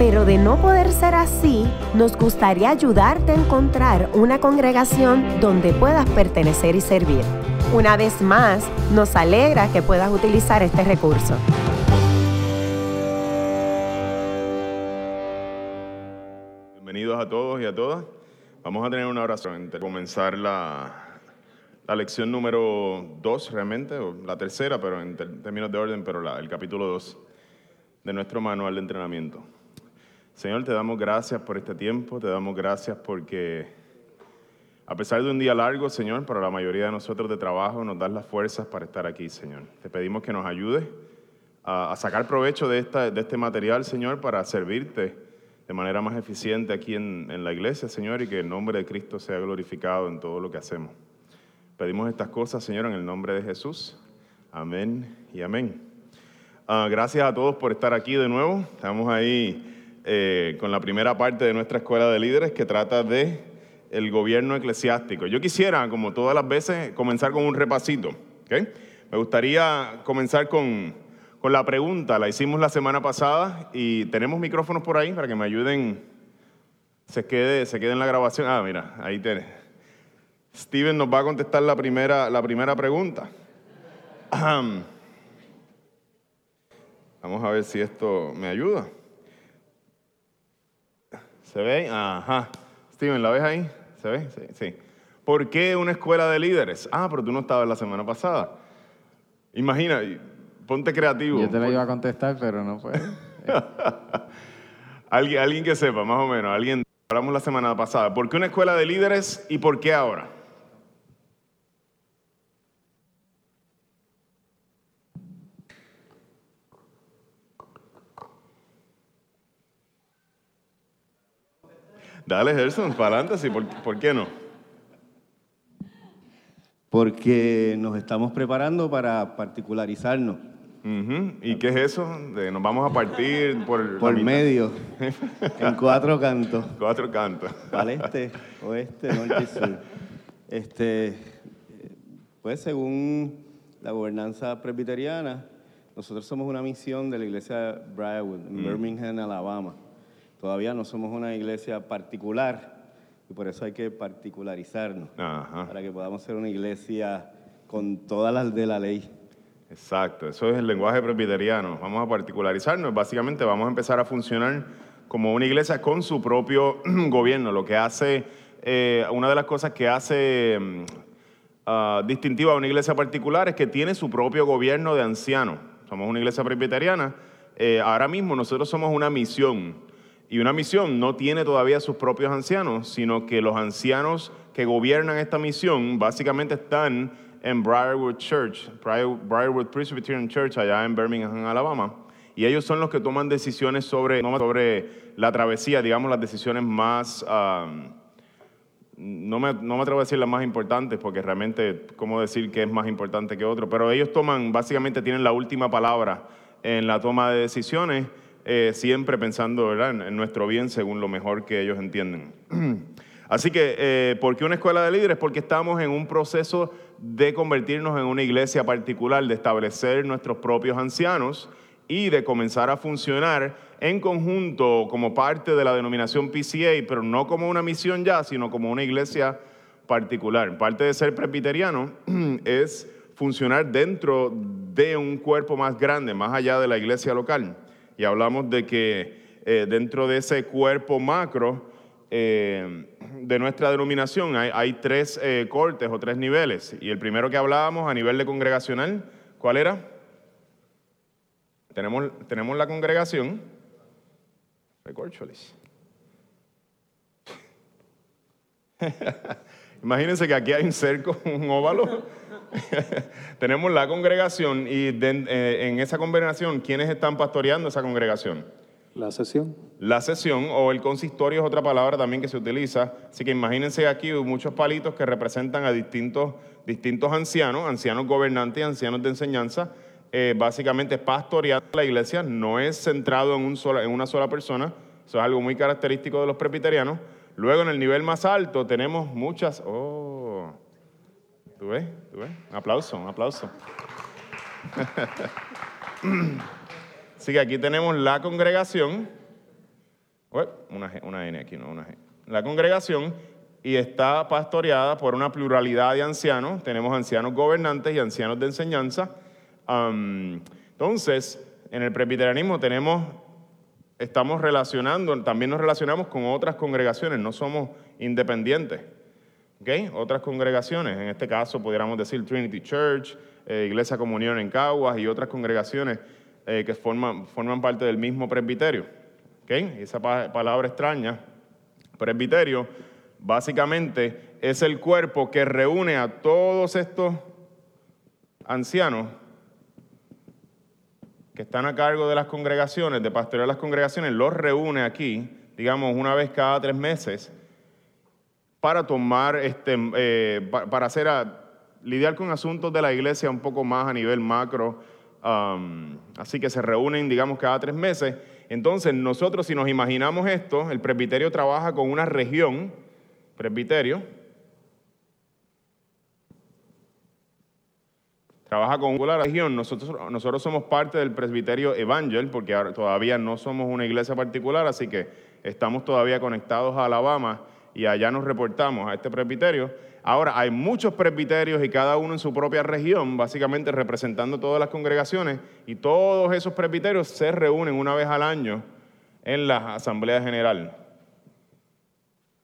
pero de no poder ser así, nos gustaría ayudarte a encontrar una congregación donde puedas pertenecer y servir. Una vez más, nos alegra que puedas utilizar este recurso. Bienvenidos a todos y a todas. Vamos a tener una oración antes de comenzar la, la lección número 2 realmente, o la tercera, pero en términos de orden, pero el capítulo 2 de nuestro manual de entrenamiento. Señor, te damos gracias por este tiempo, te damos gracias porque a pesar de un día largo, Señor, para la mayoría de nosotros de trabajo, nos das las fuerzas para estar aquí, Señor. Te pedimos que nos ayudes a, sacar provecho de, esta, de este material, Señor, para servirte de manera más eficiente aquí en, en la iglesia, Señor, y que el nombre de Cristo sea glorificado en todo lo que hacemos. Pedimos estas cosas, Señor, en el nombre de Jesús. Amén y amén. Uh, gracias a todos por estar aquí de nuevo. Estamos ahí eh, con la primera parte de nuestra escuela de líderes que trata de el gobierno eclesiástico. Yo quisiera, como todas las veces, comenzar con un repasito. ¿okay? Me gustaría comenzar con, con la pregunta. La hicimos la semana pasada y tenemos micrófonos por ahí para que me ayuden. Se quede, se quede en la grabación. Ah, mira, ahí tenés. Steven nos va a contestar la primera, la primera pregunta. Vamos a ver si esto me ayuda. ¿Se ve? Ajá. Steven, ¿la ves ahí? ¿Se ve? Sí, sí. ¿Por qué una escuela de líderes? Ah, pero tú no estabas la semana pasada. Imagina, ponte creativo. Yo te la iba a contestar, pero no puedo. alguien, alguien que sepa, más o menos. Alguien, hablamos la semana pasada. ¿Por qué una escuela de líderes y por qué ahora? Dale, Gerson, para adelante, sí, ¿por, ¿por qué no? Porque nos estamos preparando para particularizarnos. Ujú, ¿Y qué es eso? De nos vamos a partir por, Por medio, en cuatro cantos. Cuatro cantos. Al este, oeste, norte y sur. Este, pues según la gobernanza presbiteriana, nosotros somos una misión de la iglesia Briarwood, en Birmingham, Alabama. Todavía no somos una iglesia particular y por eso hay que particularizarnos, Ajá, para que podamos ser una iglesia con todas las de la ley. exacto. Eso es el lenguaje presbiteriano. Vamos a particularizarnos. Básicamente vamos a empezar a funcionar como una iglesia con su propio gobierno. Lo que hace, eh, una de las cosas que hace mm, ah, distintiva a una iglesia particular es que tiene su propio gobierno de ancianos. Somos una iglesia presbiteriana. Eh, ahora mismo nosotros somos una misión. Y una misión no tiene todavía sus propios ancianos, sino que los ancianos que gobiernan esta misión básicamente están en Briarwood Church, Briar- Briarwood Presbyterian Church, allá en Birmingham, Alabama. Y ellos son los que toman decisiones sobre, sobre la travesía, digamos, las decisiones más, um, no, me, no me atrevo a decir las más importantes, porque realmente, ¿cómo decir que es más importante que otro? Pero ellos toman, básicamente tienen la última palabra en la toma de decisiones, eh, siempre pensando ¿verdad? En, nuestro bien según lo mejor que ellos entienden. Así que, eh, ¿por qué una escuela de líderes? Porque estamos en un proceso de convertirnos en una iglesia particular, de establecer nuestros propios ancianos y de comenzar a funcionar en conjunto como parte de la denominación PCA, pero no como una misión ya, sino como una iglesia particular. Parte de ser presbiteriano es funcionar dentro de un cuerpo más grande, más allá de la iglesia local. Y hablamos de que eh, dentro de ese cuerpo macro eh, de nuestra denominación hay, tres eh, cortes o tres niveles. Y el primero que hablábamos a nivel de congregacional, ¿cuál era? Tenemos, tenemos la congregación. Imagínense que aquí hay un cerco, un óvalo. Tenemos la congregación y de- eh, en esa congregación, ¿quiénes están pastoreando esa congregación? La sesión. La sesión o el consistorio es otra palabra también que se utiliza. Así que imagínense aquí muchos palitos que representan a distintos, distintos ancianos, ancianos gobernantes ancianos de enseñanza. Eh, básicamente pastoreando la iglesia, no es centrado en, un sola, en una sola persona, eso es algo muy característico de los presbiterianos. Luego en el nivel más alto tenemos muchas... Oh, ¿tú ves? ¿Tú ves? Un aplauso, un aplauso. Así que aquí tenemos la congregación, una, una N aquí, no una G. La congregación y está pastoreada por una pluralidad de ancianos. Tenemos ancianos gobernantes y ancianos de enseñanza. entonces, en el presbiterianismo tenemos, estamos relacionando, también nos relacionamos con otras congregaciones, no somos independientes. Otras congregaciones, en este caso pudiéramos decir Trinity Church, eh, Iglesia Comunión en Caguas y otras congregaciones eh, que forman, forman parte del mismo presbiterio. ¿Okay? Esa palabra extraña, presbiterio, básicamente es el cuerpo que reúne a todos estos ancianos que están a cargo de las congregaciones, de pastorear las congregaciones, los reúne aquí, digamos, una vez cada tres meses, para tomar, este, eh, para hacer a, lidiar con asuntos de la iglesia un poco más a nivel macro, así que se reúnen, digamos, cada tres meses. Entonces, nosotros, si nos imaginamos esto, el presbiterio trabaja con una región, presbiterio, trabaja con una región. Nosotros, nosotros somos parte del presbiterio Evangel, porque todavía no somos una iglesia particular, así que estamos todavía conectados a Alabama y allá nos reportamos a este presbiterio. Ahora, hay muchos presbiterios y cada uno en su propia región, básicamente representando todas las congregaciones, y todos esos presbiterios se reúnen una vez al año en la Asamblea General.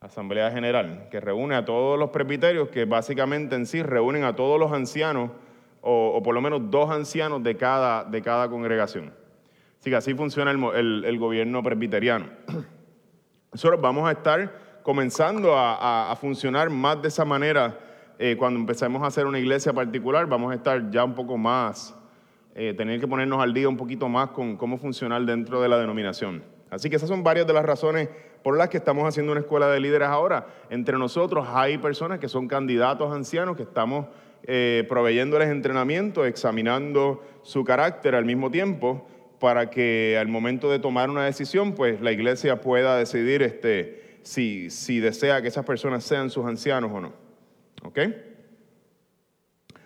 Asamblea General, que reúne a todos los presbiterios, que básicamente en sí reúnen a todos los ancianos, o, por lo menos dos ancianos de cada, de cada congregación. Así que así funciona el, el gobierno presbiteriano. Nosotros vamos a estar comenzando a, funcionar más de esa manera eh, cuando empecemos a hacer una iglesia particular, vamos a estar ya un poco más, eh, tener que ponernos al día un poquito más con cómo funcionar dentro de la denominación. Así que esas son varias de las razones por las que estamos haciendo una escuela de líderes ahora. Entre nosotros hay personas que son candidatos ancianos que estamos eh, proveyéndoles entrenamiento, examinando su carácter al mismo tiempo para que al momento de tomar una decisión, pues la iglesia pueda decidir este, si, desea que esas personas sean sus ancianos o no. ¿Ok?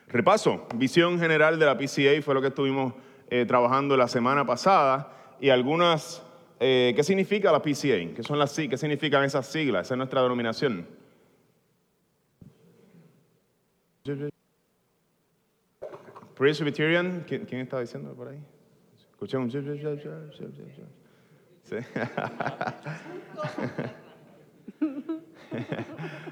Repaso, visión general de la PCA fue lo que estuvimos eh, trabajando la semana pasada y algunas, eh, ¿qué significa la PCA? ¿Qué, son las, ¿Qué significan esas siglas? Esa es nuestra denominación. Presbyterian, ¿quién, quién está diciendo por ahí? Escuché un... ¿Sí?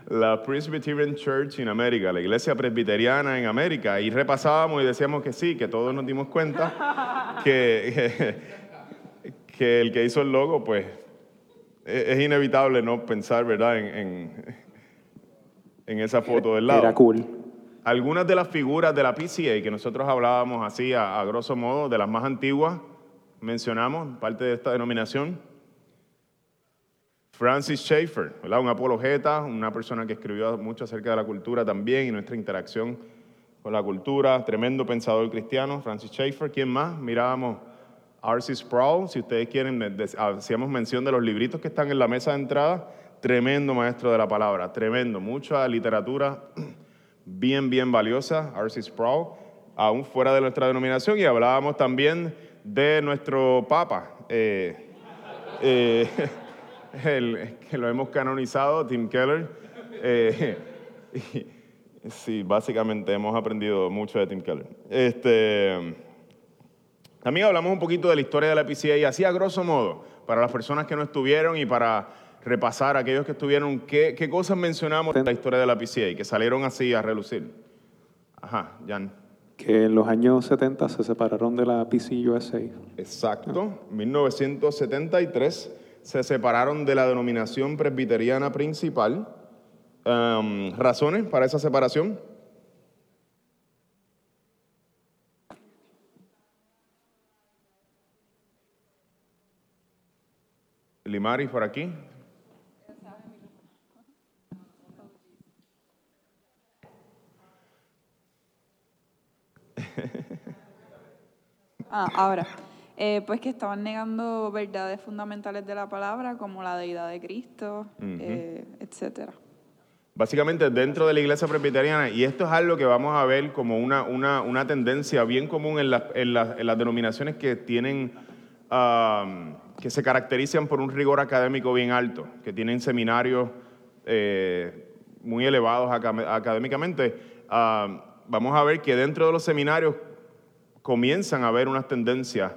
la Presbyterian Church in America, la iglesia presbiteriana en América, y repasábamos y decíamos que sí, que todos nos dimos cuenta que, que, el que hizo el logo, pues e, es inevitable no pensar, ¿verdad?, en, en, esa foto del lado. Era cool. Algunas de las figuras de la PCA que nosotros hablábamos así, a grosso modo, de las más antiguas, mencionamos, parte de esta denominación. Francis Schaeffer, ¿verdad? un apologeta, una persona que escribió mucho acerca de la cultura también y nuestra interacción con la cultura, tremendo pensador cristiano, Francis Schaeffer. ¿Quién más? Mirábamos R.C. Sproul, si ustedes quieren, hacíamos mención de los libritos que están en la mesa de entrada, tremendo maestro de la palabra, tremendo, mucha literatura bien, bien valiosa, R.C. Sproul, aún fuera de nuestra denominación, y hablábamos también de nuestro Papa. Eh, eh, el, que lo hemos canonizado, Tim Keller. Eh, sí, básicamente hemos aprendido mucho de Tim Keller. Este, también hablamos un poquito de la historia de la PCA y así a grosso modo, para las personas que no estuvieron y para repasar a aquellos que estuvieron, ¿qué, qué cosas mencionamos de la historia de la PCA que salieron así a relucir? Ajá, Jan. Que en los años 70 se separaron de la PCUSA. Exacto, 1973 se separaron de la denominación presbiteriana principal. Em, ¿Razones para esa separación? Mari por aquí. Ah, ahora, eh, pues que estaban negando verdades fundamentales de la palabra, como la deidad de Cristo, eh, etcétera. Básicamente dentro de la iglesia presbiteriana, y esto es algo que vamos a ver como una, una, una tendencia bien común en, la- en la- en las denominaciones que tienen, um, que se caracterizan por un rigor académico bien alto, que tienen seminarios eh, muy elevados académicamente. Um, vamos a ver que dentro de los seminarios comienzan a haber unas tendencias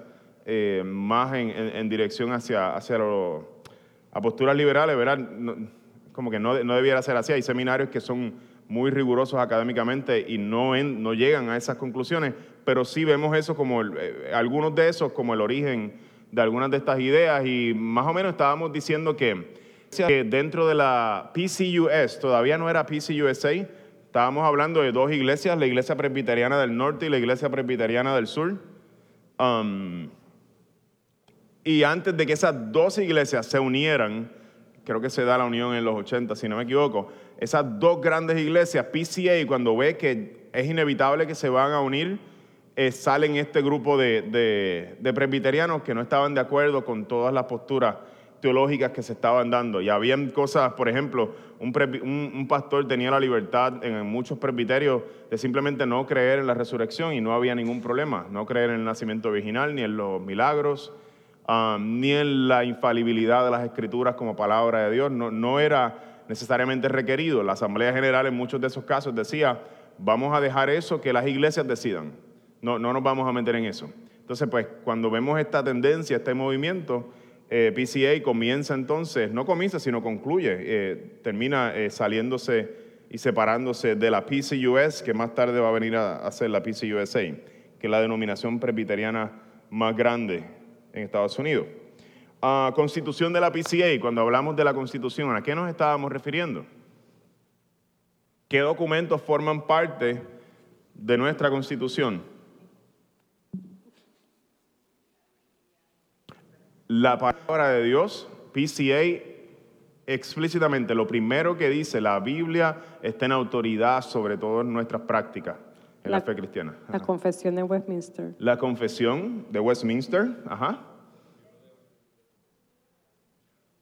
eh, más en, dirección hacia, hacia lo- a posturas liberales, ¿verdad? Como que no, no debiera ser así. Hay seminarios que son muy rigurosos académicamente y no, en- no llegan a esas conclusiones, pero sí vemos eso como, el- eh, algunos de esos como el origen de algunas de estas ideas y más o menos estábamos diciendo que, que dentro de la PCUS, todavía no era PCUSA, estábamos hablando de dos iglesias, la iglesia presbiteriana del norte y la iglesia presbiteriana del sur. Um, y antes de que esas dos iglesias se unieran, creo que se da la unión en los 80, si no me equivoco, esas dos grandes iglesias, PCA, cuando ve que es inevitable que se van a unir, eh, salen este grupo de, de- de presbiterianos que no estaban de acuerdo con todas las posturas teológicas que se estaban dando. Y habían cosas, por ejemplo, un, presbi- un- un pastor tenía la libertad en muchos presbiterios de simplemente no creer en la resurrección y no había ningún problema, no creer en el nacimiento original ni en los milagros um, ni en la infalibilidad de las escrituras como palabra de Dios. No, era necesariamente requerido. La Asamblea General en muchos de esos casos decía, vamos a dejar eso que las iglesias decidan. No, no nos vamos a meter en eso. Entonces, pues, cuando vemos esta tendencia, este movimiento, eh, PCA comienza entonces, no comienza, sino concluye, eh, termina eh, saliéndose y separándose de la PCUS, que más tarde va a venir a, a ser la PCUSA, que es la denominación presbiteriana más grande en Estados Unidos. Ah, constitución de la PCA, cuando hablamos de la constitución, ¿a qué nos estábamos refiriendo? ¿Qué documentos forman parte de nuestra constitución? La palabra de Dios, PCA, explícitamente lo primero que dice la Biblia está en autoridad sobre todas nuestras prácticas en la, La- fe cristiana. La confesión de Westminster. La confesión de Westminster, ajá.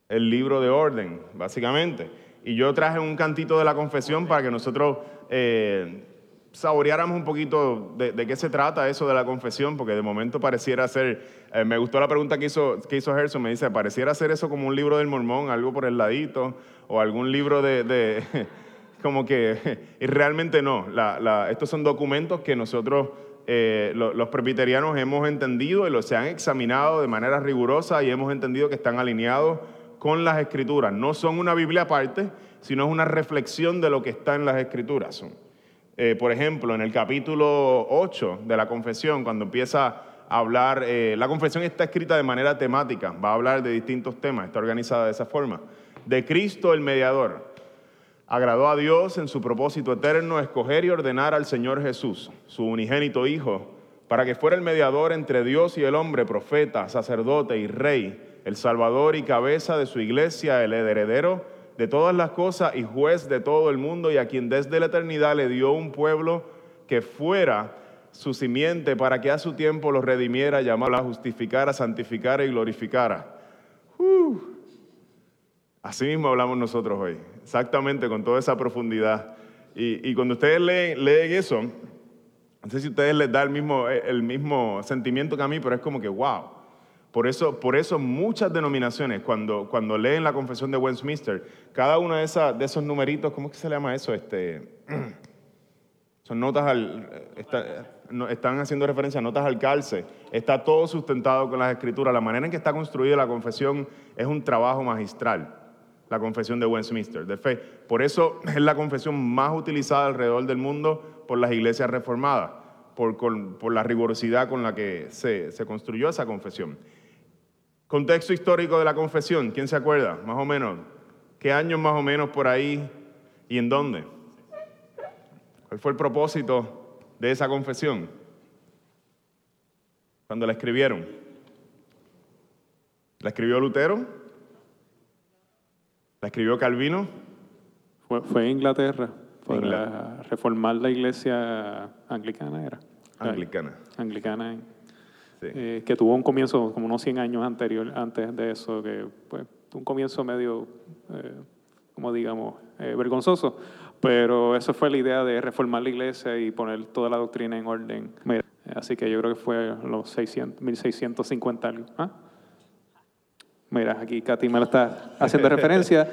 El libro de orden, básicamente. Y yo traje un cantito de la confesión para que nosotros eh, saboreáramos un poquito de, de qué se trata eso de la confesión, porque de momento pareciera ser, eh, me gustó la pregunta que hizo, que hizo Gerson, me dice, pareciera ser eso como un libro del mormón, algo por el ladito, o algún libro de, de- como que, y realmente no, La- la- estos son documentos que nosotros, eh, lo- los presbiterianos, hemos entendido y los se han examinado de manera rigurosa y hemos entendido que están alineados con las escrituras. No son una Biblia aparte, sino es una reflexión de lo que está en las escrituras. Eh, por ejemplo, en el capítulo 8 de la confesión, cuando empieza a hablar, eh, la confesión está escrita de manera temática, va a hablar de distintos temas, está organizada de esa forma. De Cristo el mediador. Agradó a Dios en su propósito eterno escoger y ordenar al Señor Jesús, su unigénito Hijo, para que fuera el mediador entre Dios y el hombre, profeta, sacerdote y rey, el salvador y cabeza de su iglesia, el heredero de todas las cosas y juez de todo el mundo, y a quien desde la eternidad le dio un pueblo que fuera su simiente para que a su tiempo lo redimiera, llamara, justificara, santificara y glorificara. Así mismo hablamos nosotros hoy, exactamente con toda esa profundidad. Y, y cuando ustedes leen, leen eso, no sé si a ustedes les da el mismo, el mismo sentimiento que a mí, pero es como que, wow. Por eso, por eso muchas denominaciones, cuando, cuando leen la confesión de Westminster, cada uno de, esas, de esos numeritos, ¿cómo es que se le llama eso? Este, son notas al, está- no, están haciendo referencia a notas al calce. Está todo sustentado con las escrituras. La manera en que está construida la confesión es un trabajo magistral. La confesión de Westminster, de fe. Por eso es la confesión más utilizada alrededor del mundo por las iglesias reformadas, por, la rigurosidad con la que se, se construyó esa confesión. Contexto histórico de la confesión, ¿quién se acuerda? Más o menos. ¿Qué años más o menos por ahí y en dónde? ¿Cuál fue el propósito de esa confesión? Cuando la escribieron. ¿La escribió Lutero? La escribió Calvino. Fue, fue en Inglaterra para Inglaterra. reformar la iglesia anglicana, ¿era? Anglicana. Anglicana, Sí. eh, que tuvo un comienzo como unos 100 años anterior, antes de eso, que pues, un comienzo medio, eh, como digamos, eh, vergonzoso. Pero eso fue la idea de reformar la iglesia y poner toda la doctrina en orden. Así que yo creo que fue los 600, 1650 algo. ¿Ah? Mira, aquí Katy me lo está haciendo referencia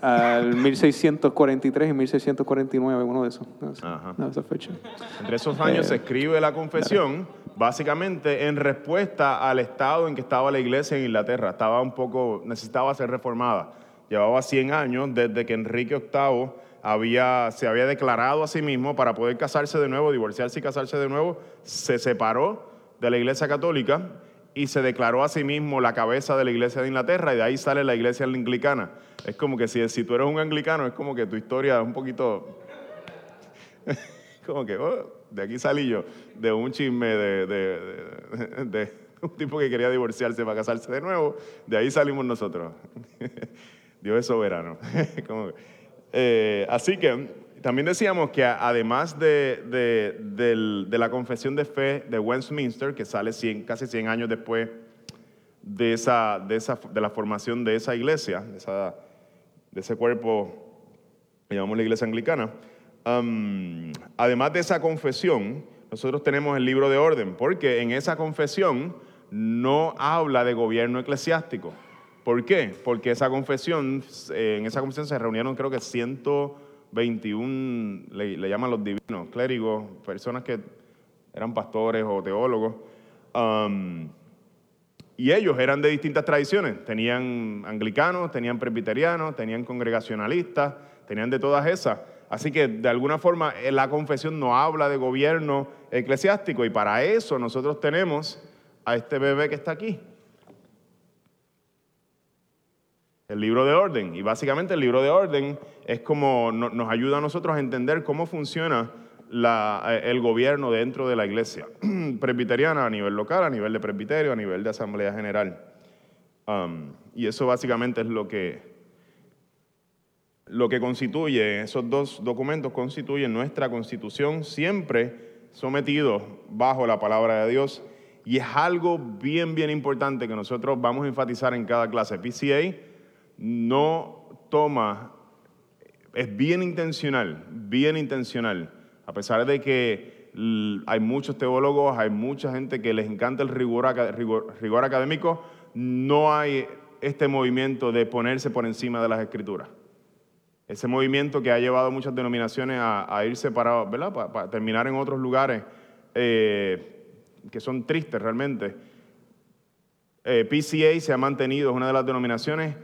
al 1643 y 1649, uno de esos. No sé, Ajá. no, esa fecha. Entre esos años se escribe la confesión, básicamente en respuesta al estado en que estaba la iglesia en Inglaterra. Estaba un poco, necesitaba ser reformada. Llevaba 100 años desde que Enrique VIII había, se había declarado a sí mismo para poder casarse de nuevo, divorciarse y casarse de nuevo. Se separó de la iglesia católica y se declaró a sí mismo la cabeza de la iglesia de Inglaterra y de ahí sale la iglesia anglicana. Es como que si, si tú eres un anglicano, es como que tu historia es un poquito como que, oh, de aquí salí yo, de un chisme de, de- de- un tipo que quería divorciarse para casarse de nuevo, de ahí salimos nosotros. Dios es soberano. Eh, así que también decíamos que además de, de- la confesión de fe de Westminster, que sale 100 casi 100 años después de, esa, de, esa, de la formación de esa iglesia, de, ese cuerpo que llamamos la iglesia anglicana. Am, además de esa confesión, nosotros tenemos el libro de orden, porque en esa confesión no habla de gobierno eclesiástico. ¿Por qué? Porque esa confesión, eh, en esa confesión se reunieron creo que 121, le, le llaman los divinos, clérigos, personas que eran pastores o teólogos. Am, y ellos eran de distintas tradiciones. Tenían anglicanos, tenían presbiterianos, tenían congregacionalistas, tenían de todas esas. Así que de alguna forma eh, la confesión no habla de gobierno eclesiástico y para eso nosotros tenemos a este bebé que está aquí. El libro de orden. Y básicamente el libro de orden es como no- nos ayuda a nosotros a entender cómo funciona la- eh, el gobierno dentro de la iglesia presbiteriana a nivel local, a nivel de presbiterio, a nivel de asamblea general. Um, y eso básicamente es lo que, lo que constituye, esos dos documentos constituyen nuestra constitución, siempre sometidos bajo la palabra de Dios. Y es algo bien, bien importante que nosotros vamos a enfatizar en cada clase. PCA no toma, es bien intencional, bien intencional, a pesar de que hay muchos teólogos, hay mucha gente que les encanta el rigor, aca- rigor- rigor académico, no hay este movimiento de ponerse por encima de las escrituras. Ese movimiento que ha llevado a muchas denominaciones a, irse para, ¿verdad? Pa- para terminar en otros lugares eh, que son tristes realmente. Eh, PCA se ha mantenido, es una de las denominaciones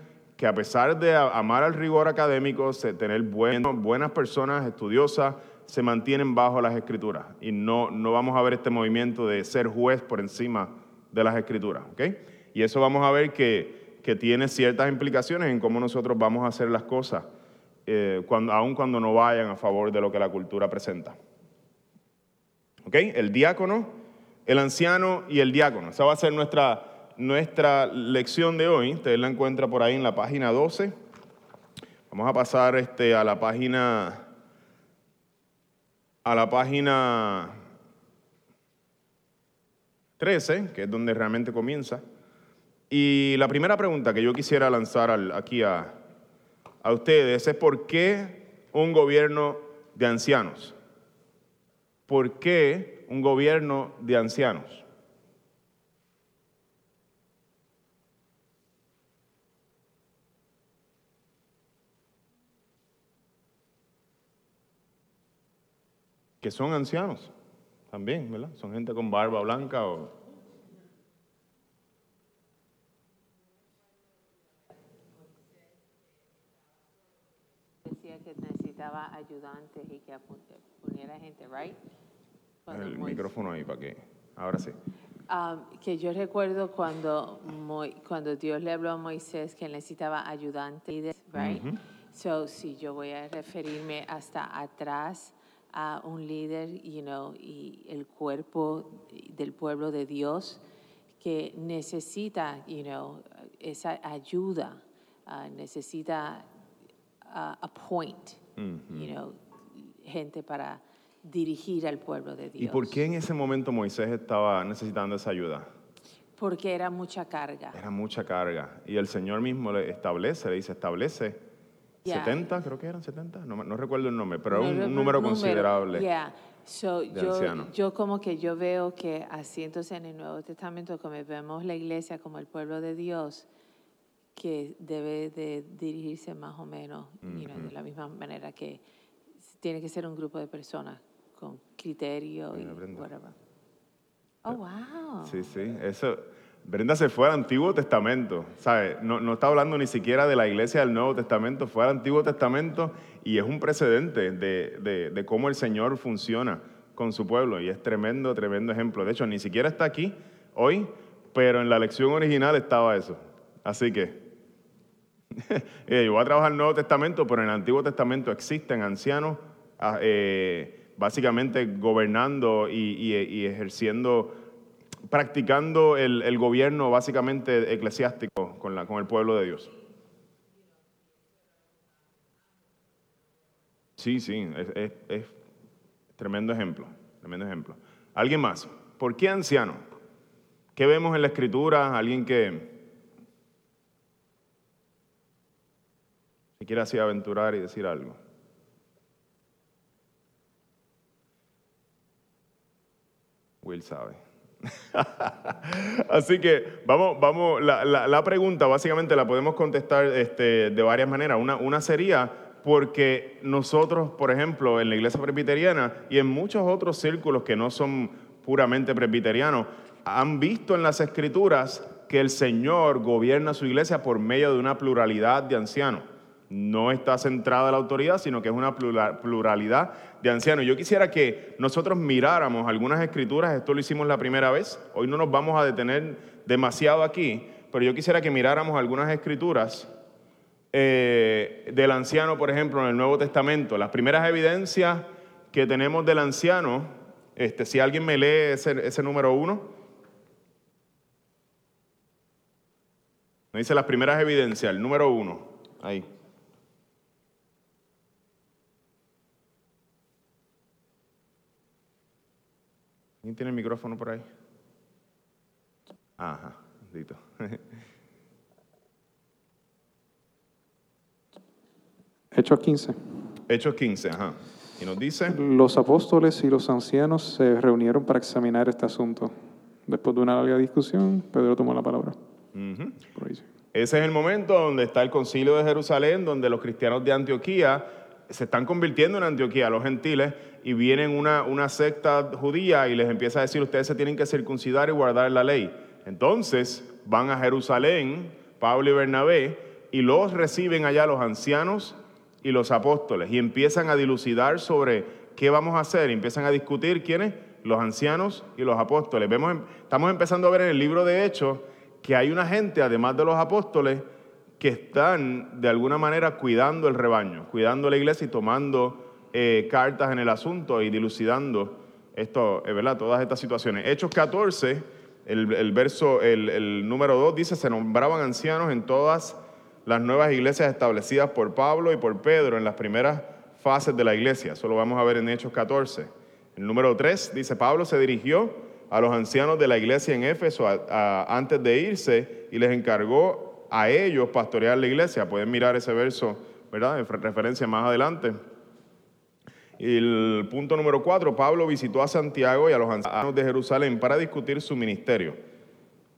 que a pesar de amar al rigor académico, tener buen- buenas personas estudiosas, se mantienen bajo las escrituras. Y no, no vamos a ver este movimiento de ser juez por encima de las escrituras. ¿ok? Y eso vamos a ver que, que tiene ciertas implicaciones en cómo nosotros vamos a hacer las cosas, eh, cuando, aun cuando no vayan a favor de lo que la cultura presenta. ¿Ok? El diácono, el anciano y el diácono. Esa va a ser nuestra, nuestra lección de hoy. Usted la encuentra por ahí en la página 12. Vamos a pasar este, a la página a la página 13, que es donde realmente comienza. Y la primera pregunta que yo quisiera lanzar aquí a, a ustedes es ¿por qué un gobierno de ancianos? ¿Por qué un gobierno de ancianos? Que son ancianos también, ¿verdad? Son gente con barba blanca o... Decía que necesitaba ayudantes y que poniera gente, right? Cuando El Mois- micrófono ahí para que... Ahora sí. Um, que yo recuerdo cuando, Moi- cuando Dios le habló a Moisés que necesitaba ayudantes, right? So, si yo voy a referirme hasta atrás a un líder, you know, y el cuerpo del pueblo de Dios que necesita, you know, esa ayuda, ah, necesita uh, appoint, you know, gente para dirigir al pueblo de Dios. ¿Y por qué en ese momento Moisés estaba necesitando esa ayuda? Porque era mucha carga. Era mucha carga. Y el Señor mismo le establece, le dice, establece Yeah. 70, creo que eran 70, no, no recuerdo el nombre, pero No era un, número considerable. Yeah. So, de yo, ancianos. yo como que yo veo que así entonces en el Nuevo Testamento, como vemos la iglesia como el pueblo de Dios, que debe de dirigirse más o menos you know, de la misma manera que tiene que ser un grupo de personas con criterio y whatever. Oh, wow. Sí, sí, eso. Brenda se fue al Antiguo Testamento, ¿sabe? No, no está hablando ni siquiera de la iglesia del Nuevo Testamento, fue al Antiguo Testamento y es un precedente de, de- de cómo el Señor funciona con su pueblo y es tremendo, tremendo ejemplo. De hecho, ni siquiera está aquí hoy, pero en la lección original estaba eso. Así que, eh, yo voy a trabajar el Nuevo Testamento, pero en el Antiguo Testamento existen ancianos ah, eh, básicamente gobernando y- y ejerciendo practicando el, el gobierno básicamente eclesiástico con, la, con el pueblo de Dios. Sí, sí, es, es- tremendo ejemplo, tremendo ejemplo. ¿Alguien más? ¿Por qué anciano? ¿Qué vemos en la escritura? Alguien que se quiere así aventurar y decir algo. Will sabe. Así que vamos, vamos, la, pregunta básicamente la podemos contestar este, de varias maneras. Una, una sería porque nosotros, por ejemplo, en la iglesia presbiteriana y en muchos otros círculos que no son puramente presbiterianos, han visto en las escrituras que el Señor gobierna su iglesia por medio de una pluralidad de ancianos. No está centrada la autoridad, sino que es una plura- pluralidad de ancianos. Yo quisiera que nosotros miráramos algunas escrituras, esto lo hicimos la primera vez, hoy no nos vamos a detener demasiado aquí, pero yo quisiera que miráramos algunas escrituras eh, del anciano, por ejemplo, en el Nuevo Testamento. Las primeras evidencias que tenemos del anciano, este, si alguien me lee ese, ese número uno, me dice las primeras evidencias, el número uno, ahí. ¿Quién tiene el micrófono por ahí? Ajá, bendito. Hechos 15. Hechos 15, ajá. Y nos dice, Los apóstoles y los ancianos se reunieron para examinar este asunto. Después de una larga discusión, Pedro tomó la palabra. ese es el momento donde está el concilio de Jerusalén, donde los cristianos de Antioquía se están convirtiendo en Antioquía, los gentiles, y vienen una, una secta judía y les empieza a decir, ustedes se tienen que circuncidar y guardar la ley. Entonces van a Jerusalén, Pablo y Bernabé, y los reciben allá los ancianos y los apóstoles, y empiezan a dilucidar sobre qué vamos a hacer, empiezan a discutir quiénes, los ancianos y los apóstoles. Vemos, estamos empezando a ver en el libro de Hechos que hay una gente, además de los apóstoles, que están de alguna manera cuidando el rebaño, cuidando la iglesia y tomando eh, cartas en el asunto y dilucidando esto, eh, ¿verdad? todas estas situaciones. Hechos 14, el, el verso, el, el número 2 dice, se nombraban ancianos en todas las nuevas iglesias establecidas por Pablo y por Pedro en las primeras fases de la iglesia. Eso lo vamos a ver en Hechos 14. El número 3 dice, Pablo se dirigió a los ancianos de la iglesia en Éfeso antes de irse y les encargó a ellos pastorear la iglesia. Pueden mirar ese verso, ¿verdad? En referencia más adelante. El punto número 4, Pablo visitó a Santiago y a los ancianos de Jerusalén para discutir su ministerio.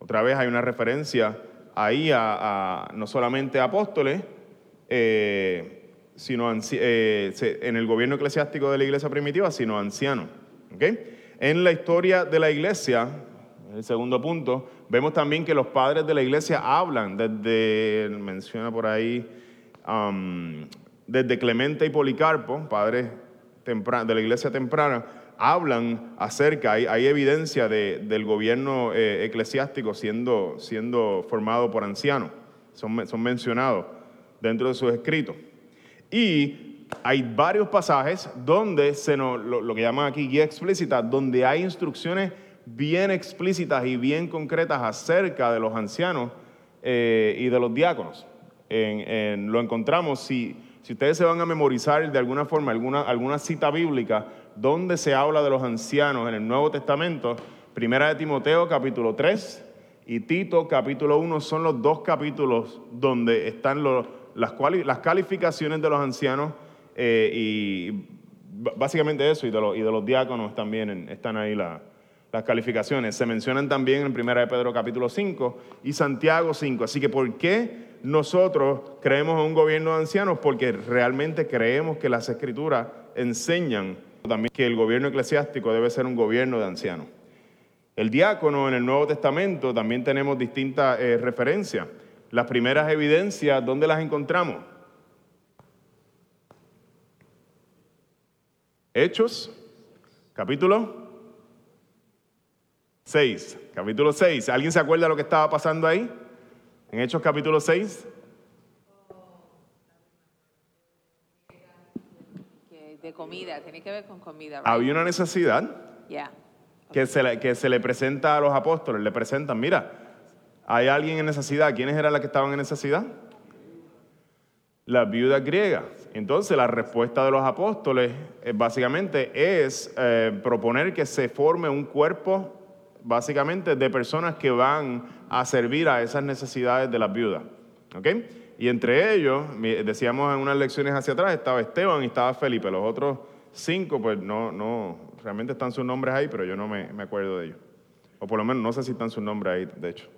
Otra vez hay una referencia ahí a, no solamente a apóstoles, eh, sino eh, en el gobierno eclesiástico de la iglesia primitiva, sino ancianos. ¿ok? En la historia de la iglesia, el segundo punto, vemos también que los padres de la iglesia hablan desde, menciona por ahí, um, desde Clemente y Policarpo, padres tempra- de la iglesia temprana, hablan acerca, hay, hay evidencia de- del gobierno eh, eclesiástico siendo, siendo formado por ancianos, son, son mencionados dentro de sus escritos. Y hay varios pasajes donde se nos, lo, lo que llaman aquí guía explícita, donde hay instrucciones bien explícitas y bien concretas acerca de los ancianos eh, y de los diáconos. En- en- lo encontramos, si Si ustedes se van a memorizar de alguna forma alguna, alguna cita bíblica donde se habla de los ancianos en el Nuevo Testamento, Primera de Timoteo capítulo 3 y Tito capítulo 1 son los dos capítulos donde están las, las calificaciones de los ancianos eh, y básicamente eso, y de, los, y de los diáconos también están ahí las calificaciones. Se mencionan también en Primera de Pedro capítulo 5 y Santiago 5. Así que, ¿por qué nosotros creemos en un gobierno de ancianos? Porque realmente creemos que las escrituras enseñan también que el gobierno eclesiástico debe ser un gobierno de ancianos. El diácono en el Nuevo Testamento también tenemos distintas eh, referencias. Las primeras evidencias, ¿dónde las encontramos? Hechos, capítulo 6. Capítulo 6. ¿Alguien se acuerda de lo que estaba pasando ahí? En Hechos capítulo 6. De comida, tiene que ver con comida. Había una necesidad que, se le, que se le presenta a los apóstoles. Le presentan, mira, hay alguien en necesidad. ¿Quiénes eran las que estaban en necesidad? Las viudas griegas. Entonces la respuesta de los apóstoles eh, básicamente es eh, proponer que se forme un cuerpo básicamente de personas que van a servir a esas necesidades de las viudas. Y entre ellos, decíamos en unas lecciones hacia atrás, estaba Esteban y estaba Felipe. Los otros cinco, pues no, no, realmente están sus nombres ahí, pero yo no me, acuerdo de ellos. O por lo menos no sé si están sus nombres ahí, de hecho.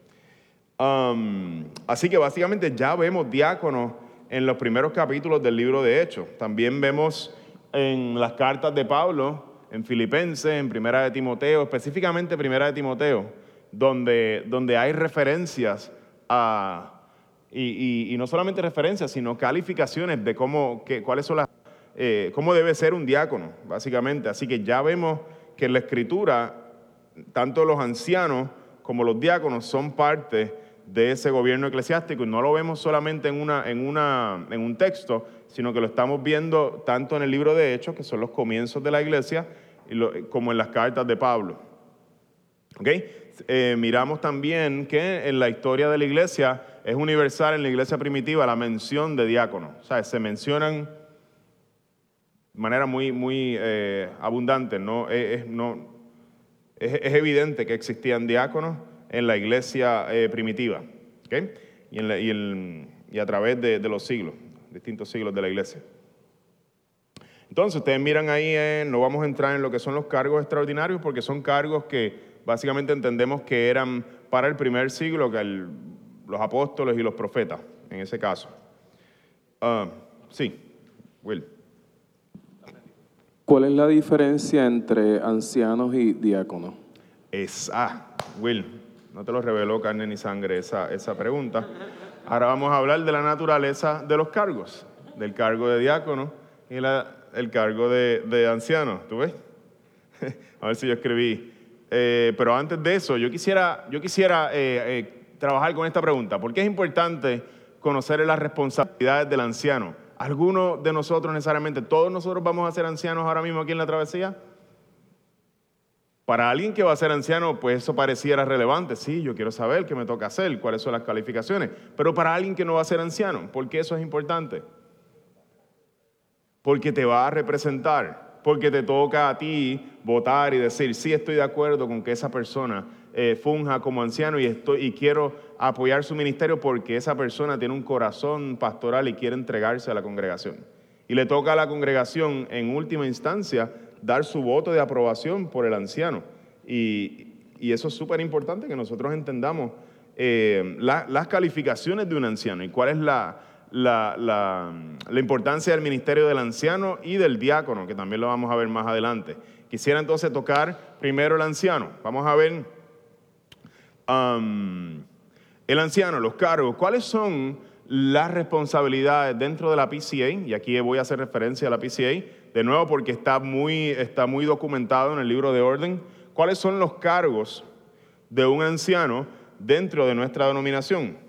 Um, así que básicamente ya vemos diáconos en los primeros capítulos del libro de Hechos. También vemos en las cartas de Pablo, en Filipenses, en Primera de Timoteo, específicamente Primera de Timoteo, donde, donde hay referencias a, y, no solamente referencias, sino calificaciones de cómo, que, cuáles son las, eh, cómo debe ser un diácono, básicamente. Así que ya vemos que en la escritura, tanto los ancianos como los diáconos son parte de ese gobierno eclesiástico y no lo vemos solamente en, una, en, una, en un texto, sino que lo estamos viendo tanto en el libro de Hechos, que son los comienzos de la iglesia, como en las cartas de Pablo. ¿Okay? Eh, miramos también que en la historia de la iglesia es universal en la iglesia primitiva la mención de diáconos. O sea, se mencionan de manera muy, muy eh, abundante. ¿no? Es, no, es, evidente que existían diáconos en la iglesia eh, primitiva. Y, y, a través de los siglos distintos siglos de la iglesia. Entonces, ustedes miran ahí, no vamos a entrar en lo que son los cargos extraordinarios, porque son cargos que básicamente entendemos que eran para el primer siglo, que los apóstoles y los profetas, en ese caso. Ah, sí, Will. ¿Cuál es la diferencia entre ancianos y diáconos? Es, ah, Will, no te lo reveló carne ni sangre esa, esa pregunta. Ahora vamos a hablar de la naturaleza de los cargos, del cargo de diácono y el cargo de, anciano. ¿Tú ves? a ver si yo escribí. Eh, pero antes de eso, yo quisiera, yo quisiera eh, eh, trabajar con esta pregunta. ¿Por qué es importante conocer las responsabilidades del anciano? ¿Alguno de nosotros necesariamente, todos nosotros vamos a ser ancianos ahora mismo aquí en la travesía? Para alguien que va a ser anciano, pues eso pareciera relevante. Sí, yo quiero saber qué me toca hacer, cuáles son las calificaciones. Pero para alguien que no va a ser anciano, ¿por qué eso es importante? Porque te va a representar, porque te toca a ti votar y decir, sí, estoy de acuerdo con que esa persona eh, funja como anciano y, estoy, y quiero apoyar su ministerio porque esa persona tiene un corazón pastoral y quiere entregarse a la congregación. Y le toca a la congregación, en última instancia, dar su voto de aprobación por el anciano. Y, eso es súper importante que nosotros entendamos eh, las calificaciones de un anciano y cuál es la, la, importancia del ministerio del anciano y del diácono, que también lo vamos a ver más adelante. Quisiera entonces tocar primero el anciano. Vamos a ver um, el anciano, los cargos. ¿Cuáles son las responsabilidades dentro de la PCA? Y aquí voy a hacer referencia a la PCA de nuevo porque está muy, está muy documentado en el libro de orden, cuáles son los cargos de un anciano dentro de nuestra denominación.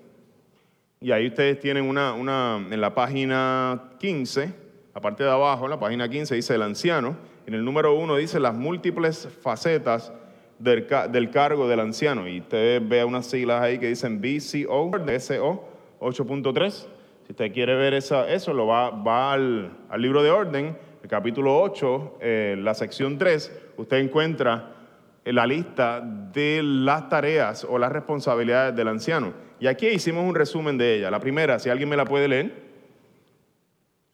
Y ahí ustedes tienen una, una en la página 15, aparte de abajo, en la página 15 dice el anciano, en el número 1 dice las múltiples facetas del, del, cargo del anciano. Y ustedes vean unas siglas ahí que dicen BCO, SO 8.3. Si usted quiere ver esa- eso, lo va, va al, al libro de orden, el capítulo 8, eh, la sección 3, usted encuentra la lista de las tareas o las responsabilidades del anciano. Y aquí hicimos un resumen de ella. La primera, si alguien me la puede leer.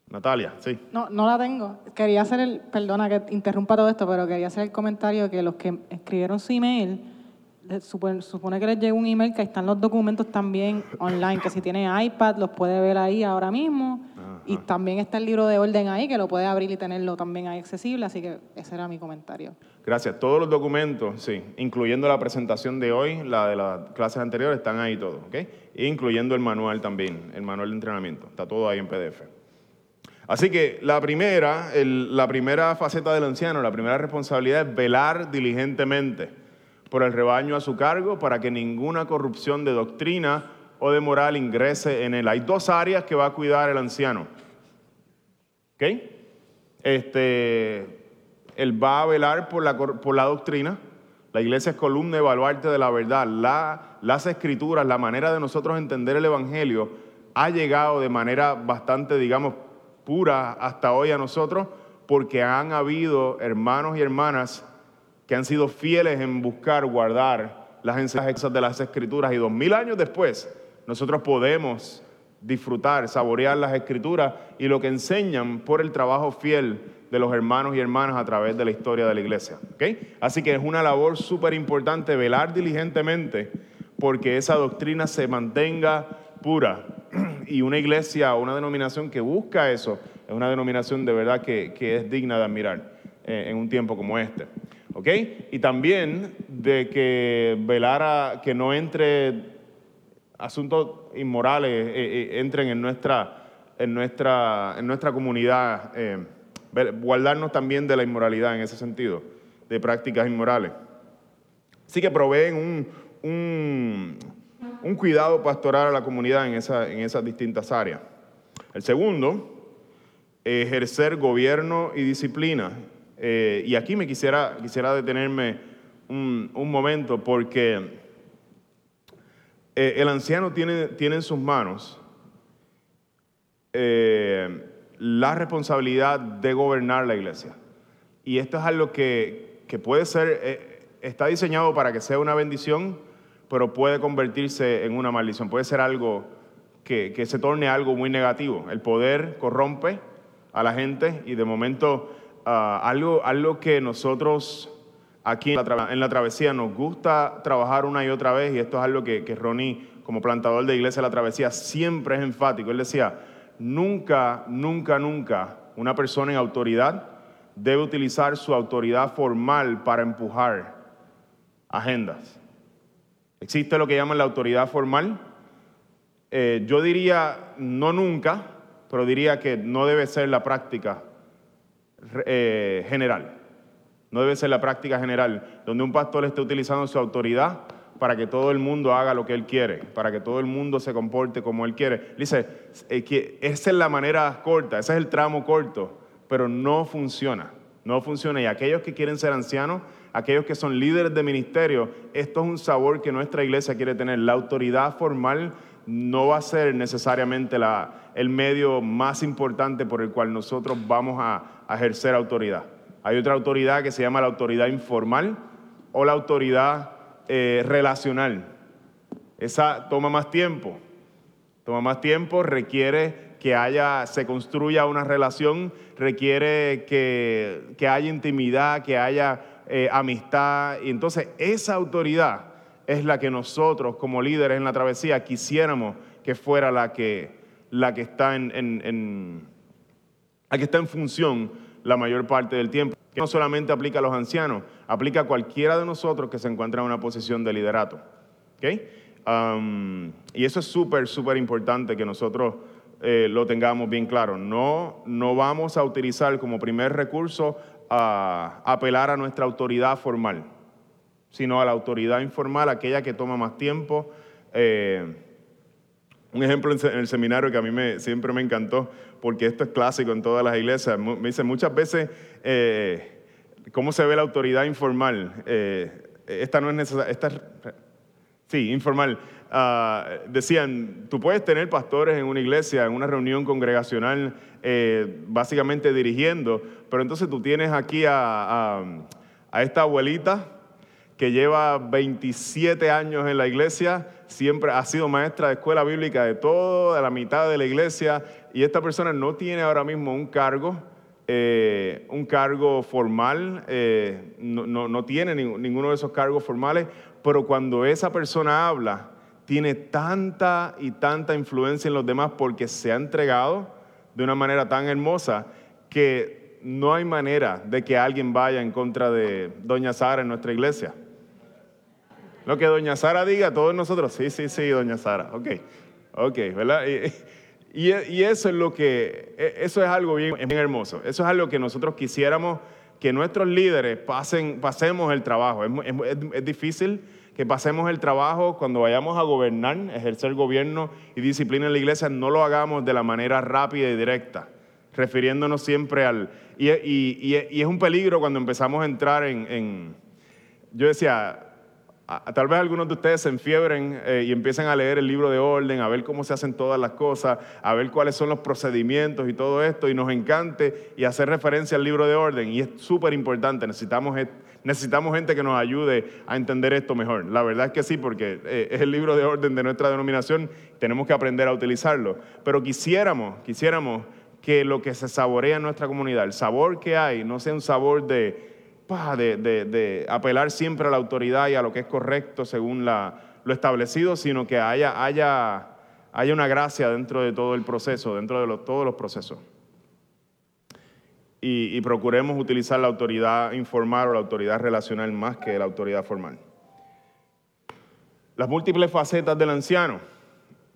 Natalia, sí. No, no la tengo. Quería hacer el, perdona que interrumpa todo esto, pero quería hacer el comentario que los que escribieron su email, supone, supone que les llegó un email que están los documentos también online, que si tiene iPad los puede ver ahí ahora mismo. Y también está el libro de orden ahí, que lo puede abrir y tenerlo también ahí accesible, así que ese era mi comentario. Gracias. Todos los documentos, sí, incluyendo la presentación de hoy, la de las clases anteriores, están ahí todos, ¿ok? Incluyendo el manual también, el manual de entrenamiento. Está todo ahí en PDF. Así que la primera, la primera faceta del anciano, la primera responsabilidad es velar diligentemente por el rebaño a su cargo para que ninguna corrupción de doctrina o de moral ingrese en él. Hay dos áreas que va a cuidar el anciano. ¿Ok? Este, él va a velar por la, por la doctrina. La iglesia es columna y baluarte de la verdad. La- las escrituras, la manera de nosotros entender el Evangelio ha llegado de manera bastante, digamos, pura hasta hoy a nosotros porque han habido hermanos y hermanas que han sido fieles en buscar guardar las enseñanzas de las escrituras y dos mil años después nosotros podemos disfrutar, saborear las escrituras y lo que enseñan por el trabajo fiel de los hermanos y hermanas a través de la historia de la iglesia. Así que es una labor súper importante velar diligentemente porque esa doctrina se mantenga pura. Y una iglesia o una denominación que busca eso es una denominación de verdad que, que es digna de admirar eh, en un tiempo como este. ¿ok? Y también de que velara que no entre asuntos inmorales eh, eh, entren en nuestra, en nuestra, en nuestra comunidad, guardarnos también de la inmoralidad en ese sentido, de prácticas inmorales. Así que proveen un, un, cuidado pastoral a la comunidad en, esa- en esas distintas áreas. El segundo, ejercer gobierno y disciplina. Eh, y aquí me quisiera, quisiera detenerme un, un momento porque eh, el anciano tiene, tiene en sus manos eh, la responsabilidad de gobernar la iglesia. Y esto es algo que, que puede ser, eh, está diseñado para que sea una bendición, pero puede convertirse en una maldición. Puede ser algo que, que se torne algo muy negativo. El poder corrompe a la gente y de momento ah, algo, algo que nosotros aquí en la, en la travesía nos gusta trabajar una y otra vez y esto es algo que, que Ronnie como plantador de iglesia de la travesía siempre es enfático. Él decía, nunca, nunca, nunca una persona en autoridad debe utilizar su autoridad formal para empujar agendas. Existe lo que llaman la autoridad formal. Eh, yo diría no nunca, pero diría que no debe ser la práctica eh, general. No debe ser la práctica general, donde un pastor esté utilizando su autoridad para que todo el mundo haga lo que él quiere, para que todo el mundo se comporte como él quiere. Dice, esa es la manera corta, ese es el tramo corto, pero no funciona, no funciona. Y aquellos que quieren ser ancianos, aquellos que son líderes de ministerio, esto es un sabor que nuestra iglesia quiere tener. La autoridad formal no va a ser necesariamente la- el medio más importante por el cual nosotros vamos a, a ejercer autoridad. Hay otra autoridad que se llama la autoridad informal o la autoridad eh, relacional. Esa toma más tiempo, toma más tiempo, requiere que haya, se construya una relación, requiere que, que haya intimidad, que haya eh, amistad. Y entonces esa autoridad es la que nosotros como líderes en la travesía quisiéramos que fuera la que, la que está en, en- en- la que está en función la mayor parte del tiempo. Que no solamente aplica a los ancianos, aplica a cualquiera de nosotros que se encuentra en una posición de liderato. Um, y eso es súper, súper importante que nosotros eh, lo tengamos bien claro. No, no vamos a utilizar como primer recurso a apelar a nuestra autoridad formal, sino a la autoridad informal, aquella que toma más tiempo. Eh, un ejemplo en el seminario que a mí me, siempre me encantó, porque esto es clásico en todas las iglesias. Me dicen muchas veces eh, cómo se ve la autoridad informal. Eh, esta no es necesaria. Sí, informal. Ah, decían, tú puedes tener pastores en una iglesia, en una reunión congregacional, eh, básicamente dirigiendo, pero entonces tú tienes aquí a, a- a esta abuelita que lleva 27 años en la iglesia, siempre ha sido maestra de escuela bíblica de toda la mitad de la iglesia, y esta persona no tiene ahora mismo un cargo, eh, un cargo formal, eh, no, no- no tiene ning- ninguno de esos cargos formales, pero cuando esa persona habla, tiene tanta y tanta influencia en los demás porque se ha entregado de una manera tan hermosa que no hay manera de que alguien vaya en contra de Doña Sara en nuestra iglesia. Lo que Doña Sara diga, todos nosotros, sí, sí, sí, Doña Sara, ok, ok, ¿verdad? Y- y eso es lo que, e- eso es algo bien, bien hermoso, eso es algo que nosotros quisiéramos que nuestros líderes pasen, pasemos el trabajo. Es, es es- difícil que pasemos el trabajo cuando vayamos a gobernar, ejercer gobierno y disciplina en la iglesia, no lo hagamos de la manera rápida y directa, refiriéndonos siempre al... Y, y- y- y es un peligro cuando empezamos a entrar en- en yo decía, tal vez algunos de ustedes se enfiebren eh, y empiecen a leer el libro de orden, a ver cómo se hacen todas las cosas, a ver cuáles son los procedimientos y todo esto, y nos encante y hacer referencia al libro de orden. Y es súper importante, necesitamos, necesitamos gente que nos ayude a entender esto mejor. La verdad es que sí, porque eh, es el libro de orden de nuestra denominación, tenemos que aprender a utilizarlo. Pero quisiéramos, quisiéramos que lo que se saborea en nuestra comunidad, el sabor que hay, no sea un sabor de de, apelar siempre a la autoridad y a lo que es correcto según lo establecido, sino que haya, haya, haya una gracia dentro de todo el proceso, dentro de todos los procesos. Y, y procuremos utilizar la autoridad informal o la autoridad relacional más que la autoridad formal. Las múltiples facetas del anciano.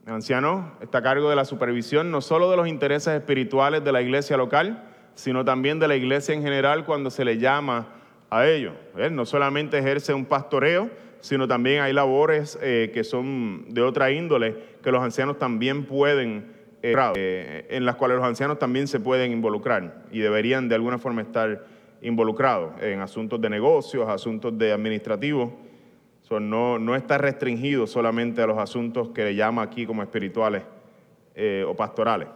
El anciano está a cargo de la supervisión no solo de los intereses espirituales de la iglesia local, sino también de la iglesia en general cuando se le llama a ello. ¿Ves? No solamente ejerce un pastoreo, sino también hay labores eh, que son de otra índole que los ancianos también pueden, eh, eh, en las cuales los ancianos también se pueden involucrar y deberían de alguna forma estar involucrados en asuntos de negocios, asuntos de administrativos. No, no está restringido solamente a los asuntos que le llama aquí como espirituales eh, o pastorales.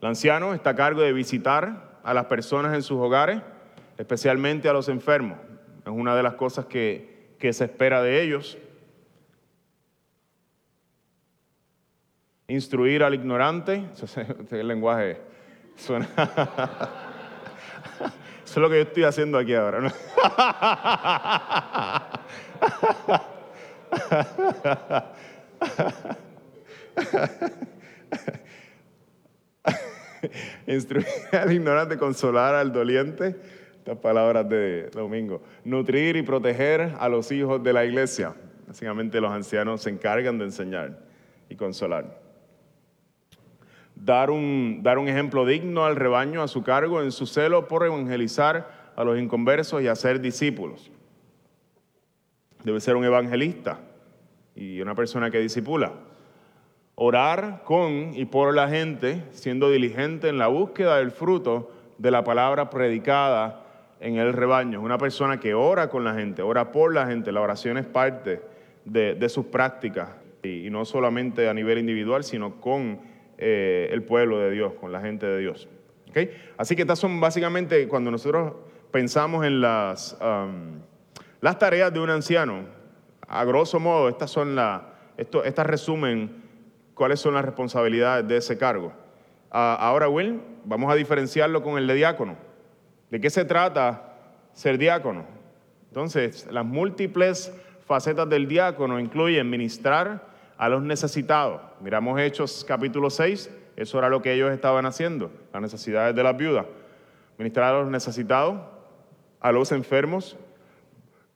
El anciano está a cargo de visitar a las personas en sus hogares, especialmente a los enfermos. Es una de las cosas que, que se espera de ellos. Instruir al ignorante, este lenguaje suena. Eso es lo que yo estoy haciendo aquí ahora. ¿no? Instruir al ignorante, consolar al doliente. Estas palabras de Domingo. Nutrir y proteger a los hijos de la iglesia. Básicamente los ancianos se encargan de enseñar y consolar. Dar un, dar un ejemplo digno al rebaño a su cargo en su celo por evangelizar a los inconversos y hacer discípulos. Debe ser un evangelista y una persona que disipula. Orar con y por la gente, siendo diligente en la búsqueda del fruto de la palabra predicada en el rebaño. Una persona que ora con la gente, ora por la gente. La oración es parte de, sus prácticas y, no solamente a nivel individual, sino con eh, el pueblo de Dios, con la gente de Dios. ¿Ok? Así que estas son básicamente cuando nosotros pensamos en las, um, tareas de un anciano, a grosso modo, estas son las, estas resumen cuáles son las responsabilidades de ese cargo. Ah, ahora, Will, vamos a diferenciarlo con el de diácono. ¿De qué se trata ser diácono? Entonces, las múltiples facetas del diácono incluyen ministrar a los necesitados. Miramos Hechos capítulo 6, eso era lo que ellos estaban haciendo, las necesidades de las viudas. Ministrar a los necesitados, a los enfermos,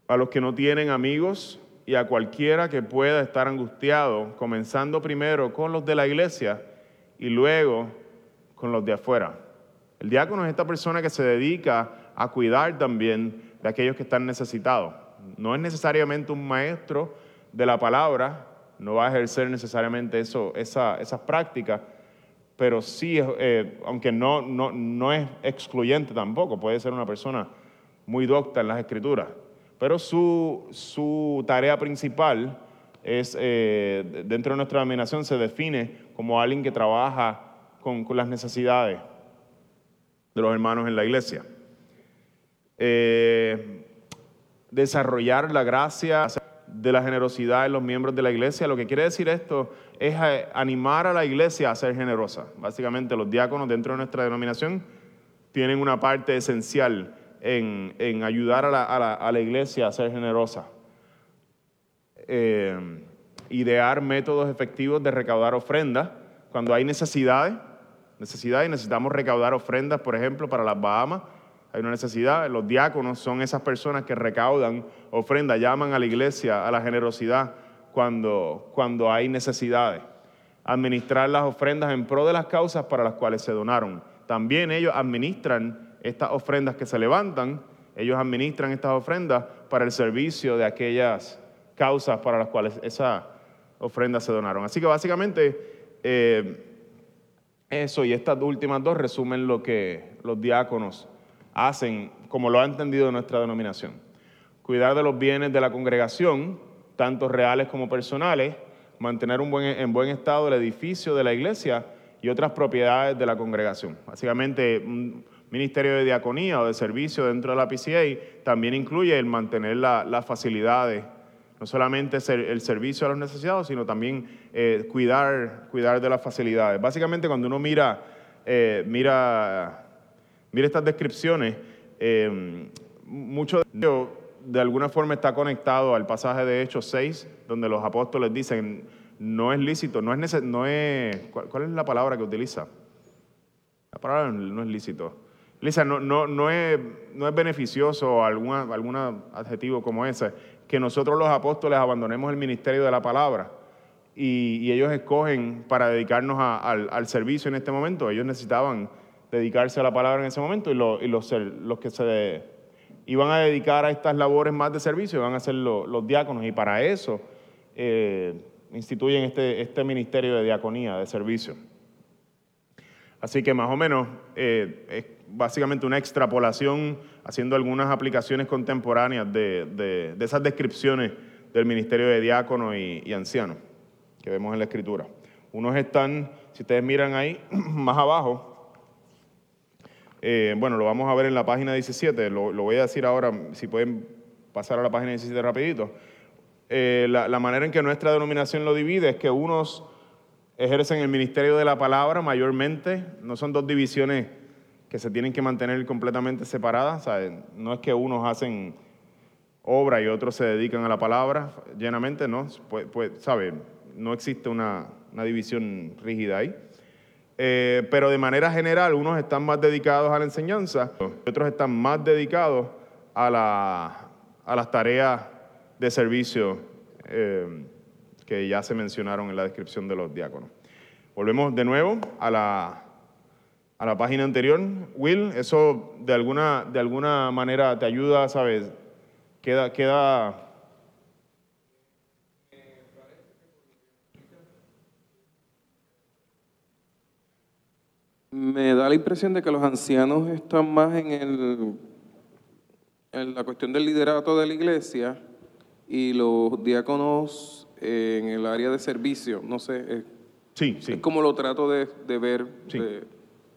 a los que no tienen amigos y a cualquiera que pueda estar angustiado, comenzando primero con los de la iglesia y luego con los de afuera. El diácono es esta persona que se dedica a cuidar también de aquellos que están necesitados. No es necesariamente un maestro de la palabra, no va a ejercer necesariamente eso, esa, esas prácticas, pero sí, eh, aunque no, no, no es excluyente tampoco, puede ser una persona muy docta en las escrituras, pero su, su tarea principal es, eh, dentro de nuestra denominación, se define como alguien que trabaja con, con las necesidades de los hermanos en la iglesia. Eh, desarrollar la gracia de la generosidad en los miembros de la iglesia. Lo que quiere decir esto es animar a la iglesia a ser generosa. Básicamente los diáconos dentro de nuestra denominación tienen una parte esencial en, en ayudar a la, a, la, a la, iglesia a ser generosa. Eh, idear métodos efectivos de recaudar ofrendas cuando hay necesidades, necesidades y necesitamos recaudar ofrendas, por ejemplo, para las Bahamas hay una necesidad. Los diáconos son esas personas que recaudan ofrendas, llaman a la iglesia a la generosidad cuando, cuando hay necesidades. Administrar las ofrendas en pro de las causas para las cuales se donaron. También ellos administran estas ofrendas que se levantan, ellos administran estas ofrendas para el servicio de aquellas causas para las cuales esas ofrendas se donaron. Así que básicamente eh, eso y estas últimas dos resumen lo que los diáconos hacen, como lo ha entendido nuestra denominación. Cuidar de los bienes de la congregación, tanto reales como personales, mantener un buen, en buen estado el edificio de la iglesia y otras propiedades de la congregación. Básicamente, un ministerio de diaconía o de servicio dentro de la PCA también incluye el mantener las facilidades, no solamente el servicio a los necesitados, sino también eh, cuidar, cuidar de las facilidades. Básicamente, cuando uno mira, eh, mira Mire estas descripciones, eh, mucho de ello de alguna forma está conectado al pasaje de Hechos 6, donde los apóstoles dicen, no es lícito, no es, no es ¿cuál, es la palabra que utiliza? La palabra no es lícito. Lisa, no, no, no, es, no es beneficioso algún adjetivo como ese, que nosotros los apóstoles abandonemos el ministerio de la palabra y, ellos escogen para dedicarnos al, servicio en este momento. Ellos necesitaban dedicarse a la palabra en ese momento y, los, los, que se iban a dedicar a estas labores más de servicio iban a ser los, diáconos y para eso eh, instituyen este, este ministerio de diaconía, de servicio. Así que más o menos eh, es básicamente una extrapolación haciendo algunas aplicaciones contemporáneas de, esas descripciones del ministerio de diácono y, anciano que vemos en la escritura. Unos están, si ustedes miran ahí, más abajo, eh, bueno, lo vamos a ver en la página 17, lo, voy a decir ahora, si pueden pasar a la página 17 rapidito. Eh, la, manera en que nuestra denominación lo divide es que unos ejercen el ministerio de la palabra mayormente, no son dos divisiones que se tienen que mantener completamente separadas, no es que unos hacen obra y otros se dedican a la palabra llenamente, no, pues, pues ¿sabe? no existe una, una división rígida ahí. Eh, pero de manera general, unos están más dedicados a la enseñanza, otros están más dedicados a, la, a las tareas de servicio eh, que ya se mencionaron en la descripción de los diáconos. Volvemos de nuevo a la, a la página anterior. Will, eso de alguna, de alguna manera te ayuda, ¿sabes? Queda, queda Me da la impresión de que los ancianos están más en, el, en la cuestión del liderato de la iglesia y los diáconos en el área de servicio. No sé. sí, sí. Es como lo trato de, ver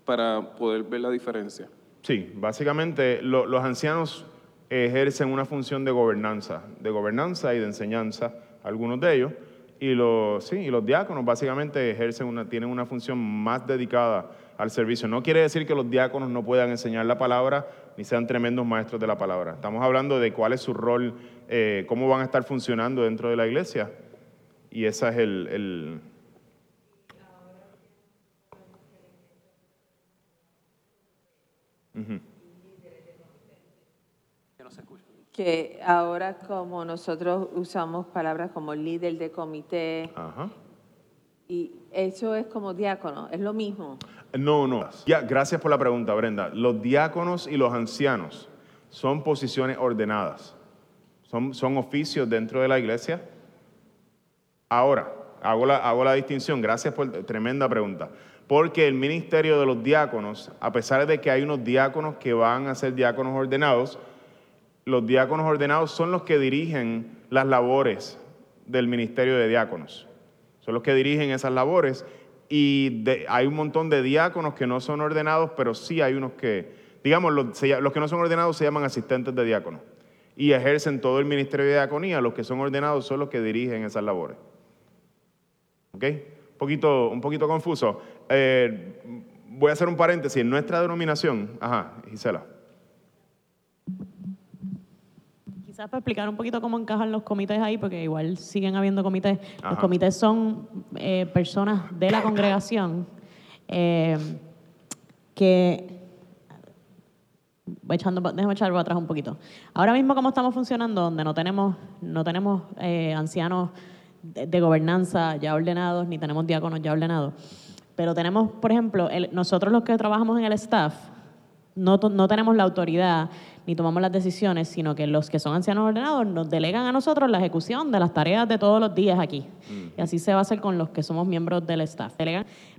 para poder ver la diferencia. Sí, básicamente los ancianos ejercen una función de gobernanza, de gobernanza y de enseñanza, algunos de ellos, y los, sí, y los diáconos básicamente ejercen una, tienen una función más dedicada al servicio. No quiere decir que los diáconos no puedan enseñar la palabra ni sean tremendos maestros de la palabra. Estamos hablando de cuál es su rol, eh, cómo van a estar funcionando dentro de la iglesia. Y esa es el... el... Que ahora como nosotros usamos palabras como líder de comité, Ajá. y eso es como diácono, es lo mismo. No, no. Ya, gracias por la pregunta, Brenda. Los diáconos y los ancianos son posiciones ordenadas. Son, son oficios dentro de la iglesia. Ahora, hago la, hago la distinción. Gracias por tremenda pregunta. Porque el ministerio de los diáconos, a pesar de que hay unos diáconos que van a ser diáconos ordenados, los diáconos ordenados son los que dirigen las labores del ministerio de diáconos. Son los que dirigen esas labores y hay un montón de diáconos que no son ordenados, pero sí hay unos que, digamos, los, los que no son ordenados se llaman asistentes de diáconos y ejercen todo el ministerio de diaconía. Los que son ordenados son los que dirigen esas labores. ¿Ok? Un poquito, un poquito confuso. Eh, voy a hacer un paréntesis. En nuestra denominación, ajá, Gisela. Quizás para explicar un poquito cómo encajan los comités ahí, porque igual siguen habiendo comités. Los comités son eh, personas de la congregación eh, que echando, déjame echar atrás un poquito. Ahora mismo, como estamos funcionando, donde no tenemos, no tenemos eh, ancianos de, gobernanza ya ordenados, ni tenemos diáconos ya ordenados, pero tenemos, por ejemplo, nosotros los que trabajamos en el staff, no, no tenemos la autoridad ni tomamos las decisiones, sino que los que son ancianos ordenados nos delegan a nosotros la ejecución de las tareas de todos los días aquí. Y así se va a hacer con los que somos miembros del staff.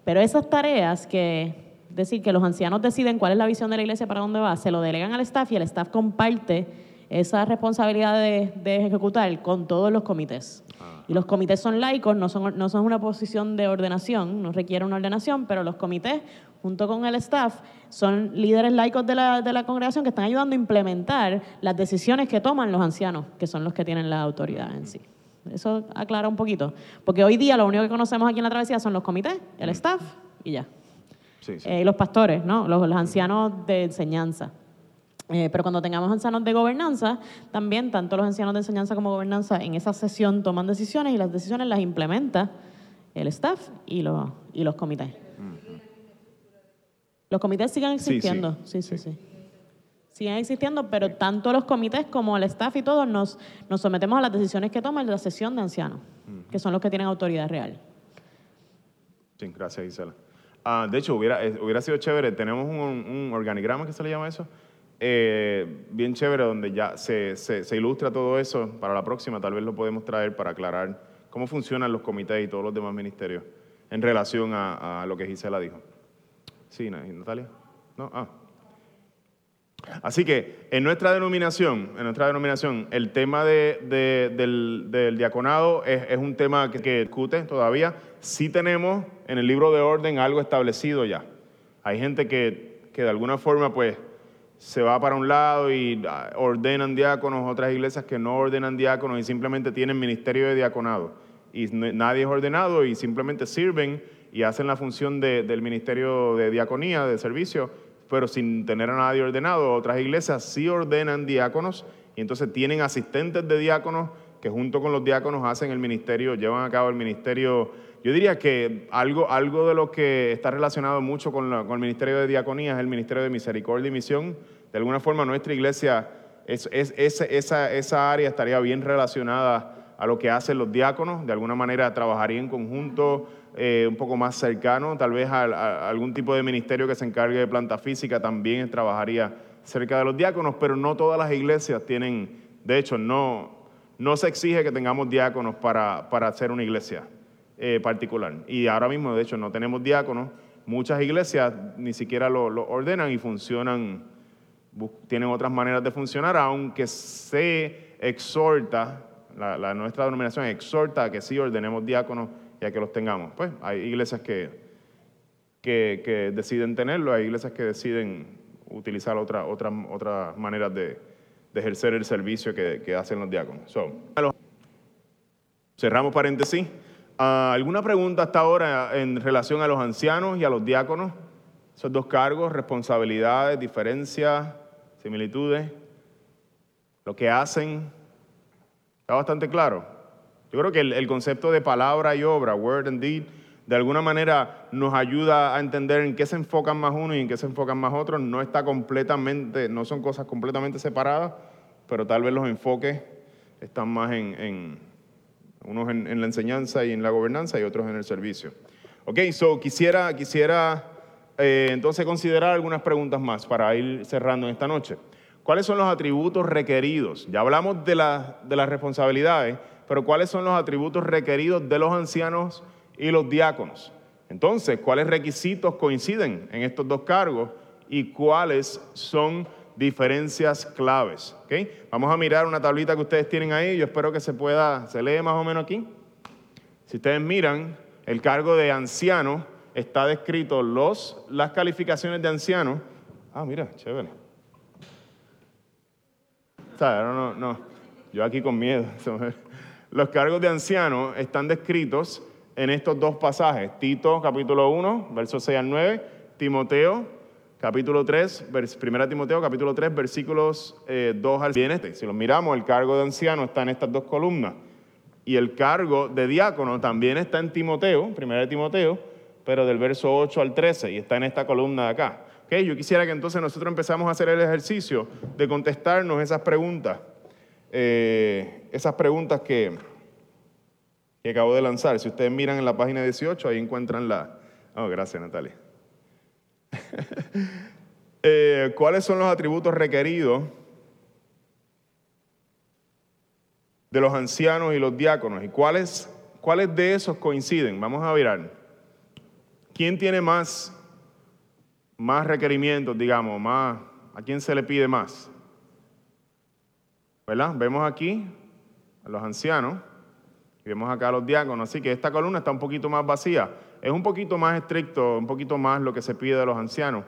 Pero esas tareas que decir, que los ancianos deciden cuál es la visión de la iglesia para dónde va, se lo delegan al staff y el staff comparte esa responsabilidad de, ejecutar con todos los comités. Y los comités son laicos, no son, no son una posición de ordenación, no requiere una ordenación, pero los comités, junto con el staff, son líderes laicos de la, de la congregación que están ayudando a implementar las decisiones que toman los ancianos, que son los que tienen la autoridad en sí. Eso aclara un poquito. Porque hoy día lo único que conocemos aquí en la travesía son los comités, el staff y ya. Eh, los pastores, ¿no? Los, ancianos de enseñanza. Eh, pero cuando tengamos ancianos de gobernanza, también tanto los ancianos de enseñanza como gobernanza en esa sesión toman decisiones y las decisiones las implementa el staff y los, y los comités. Los comités siguen existiendo, sí, sí, sí. Siguen existiendo, pero tanto los comités como el staff y todos nos, nos sometemos a las decisiones que toma la sesión de ancianos, que son los que tienen autoridad real. Sí, gracias Gisela. Ah, de hecho, hubiera, eh, hubiera sido chévere. Tenemos un, organigrama que se le llama eso. Eh, bien chévere, donde ya se, se, ilustra todo eso. Para la próxima, tal vez lo podemos traer para aclarar cómo funcionan los comités y todos los demás ministerios en relación a, lo que Gisela dijo. Sí, Natalia. ¿No? Ah. Así que en nuestra denominación, en nuestra denominación, el tema del, diaconado es, un tema que, discute todavía. Sí tenemos en el libro de orden algo establecido ya. Hay gente que, de alguna forma pues se va para un lado y ah, ordenan diáconos, otras iglesias que no ordenan diáconos y simplemente tienen ministerio de diaconado. Y nadie es ordenado y simplemente sirven y hacen la función del ministerio de diaconía, de servicio pero sin tener a nadie ordenado. Otras iglesias sí ordenan diáconos y entonces tienen asistentes de diáconos que junto con los diáconos hacen el ministerio, llevan a cabo el ministerio. Yo diría que algo, algo de lo que está relacionado mucho con, el ministerio de diaconía es el ministerio de misericordia y misión. De alguna forma nuestra iglesia, es, esa, esa área estaría bien relacionada a lo que hacen los diáconos, de alguna manera trabajaría en conjunto eh, un poco más cercano, tal vez a, algún tipo de ministerio que se encargue de planta física también trabajaría cerca de los diáconos, pero no todas las iglesias tienen, de hecho, no, no se exige que tengamos diáconos para, para hacer una iglesia eh, particular. Y ahora mismo, de hecho, no tenemos diáconos. Muchas iglesias ni siquiera lo, ordenan y funcionan, tienen otras maneras de funcionar, aunque se exhorta, la, nuestra denominación exhorta a que sí ordenemos diáconos ya que los tengamos. Pues hay iglesias que, que, deciden tenerlo, hay iglesias que deciden utilizar otras otra, otra maneras de, ejercer el servicio que, hacen los diáconos. cerramos paréntesis. Ah, ¿Alguna pregunta hasta ahora en relación a los ancianos y a los diáconos? Esos dos cargos, responsabilidades, diferencias, similitudes, lo que hacen. ¿Está bastante claro? Yo creo que el, concepto de palabra y obra, word and deed, de alguna manera nos ayuda a entender en qué se enfocan más uno y en qué se enfocan más otros. No está completamente, no son cosas completamente separadas, pero tal vez los enfoques están más en, unos en, la enseñanza y en la gobernanza y otros en el servicio. Ok, so quisiera, quisiera eh, entonces considerar algunas preguntas más para ir cerrando en esta noche. ¿Cuáles son los atributos requeridos? Ya hablamos de, de las responsabilidades pero ¿cuáles son los atributos requeridos de los ancianos y los diáconos? Entonces, ¿cuáles requisitos coinciden en estos dos cargos y cuáles son diferencias claves. Vamos a mirar una tablita que ustedes tienen ahí. Yo espero que se pueda, se lee más o menos aquí. Si ustedes miran, el cargo de anciano está descrito los, las calificaciones de anciano. Ah, mira, chévere. No, no, no. Yo aquí con miedo. Los cargos de anciano están descritos en estos dos pasajes. Tito capítulo 1, versos 6 al 9. Timoteo capítulo 3, 1 Timoteo capítulo 3, versículos 2 eh, al 7. Si los miramos, el cargo de anciano está en estas dos columnas. Y el cargo de diácono también está en Timoteo, 1 Timoteo, pero del verso 8 al 13, y está en esta columna de acá. Okay, yo quisiera que entonces nosotros empezamos a hacer el ejercicio de contestarnos esas preguntas, eh, esas preguntas que, que acabo de lanzar. Si ustedes miran en la página 18, ahí encuentran la... Oh, gracias Natalia. Eh, ¿Cuáles son los atributos requeridos de los ancianos y los diáconos? ¿Y cuáles, cuáles de esos coinciden? Vamos a mirar. ¿Quién tiene más, más requerimientos, digamos? Más, ¿A quién se le pide más? ¿Verdad? Vemos aquí a los ancianos y vemos acá a los diáconos. Así que esta columna está un poquito más vacía es un poquito más estricto, un poquito más lo que se pide de los ancianos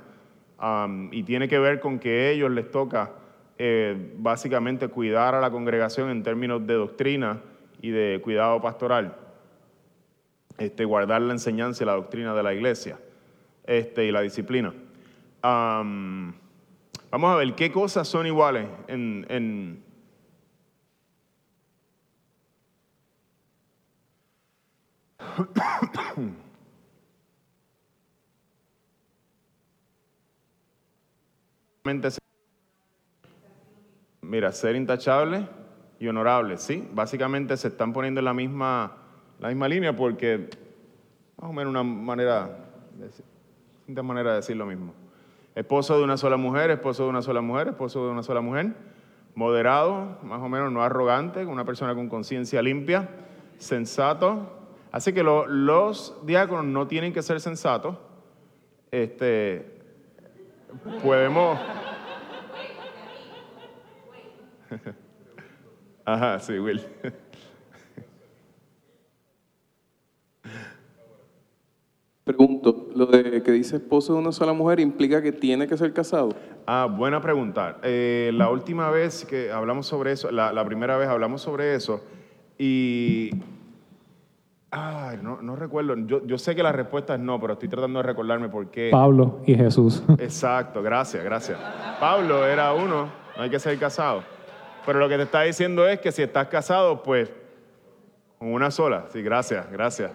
y tiene que ver con que a ellos les toca eh, básicamente cuidar a la congregación en términos de doctrina y de cuidado pastoral, este, guardar la enseñanza y la doctrina de la iglesia este, y la disciplina. vamos a ver qué cosas son iguales en, en Mira, ser intachable y honorable, ¿sí? Básicamente se están poniendo en la misma, la misma línea porque, más o menos una manera, distinta manera de decir lo mismo. Esposo de una sola mujer, esposo de una sola mujer, esposo de una sola mujer. Moderado, más o menos no arrogante, una persona con conciencia limpia, sensato. Así que los diáconos no tienen que ser sensatos. Este, podemos... Ajá, sí, Will. Pregunto, lo de que dice esposo de una sola mujer implica que tiene que ser casado. Ah, buena pregunta. Eh, la última vez que hablamos sobre eso, la, la primera vez hablamos sobre eso y Ay, no, no recuerdo. Yo, yo, sé que la respuesta es no, pero estoy tratando de recordarme por qué. Pablo y Jesús. Exacto, gracias, gracias. Pablo era uno, no hay que ser casado. Pero lo que te está diciendo es que si estás casado, pues con una sola. Sí, gracias, gracias.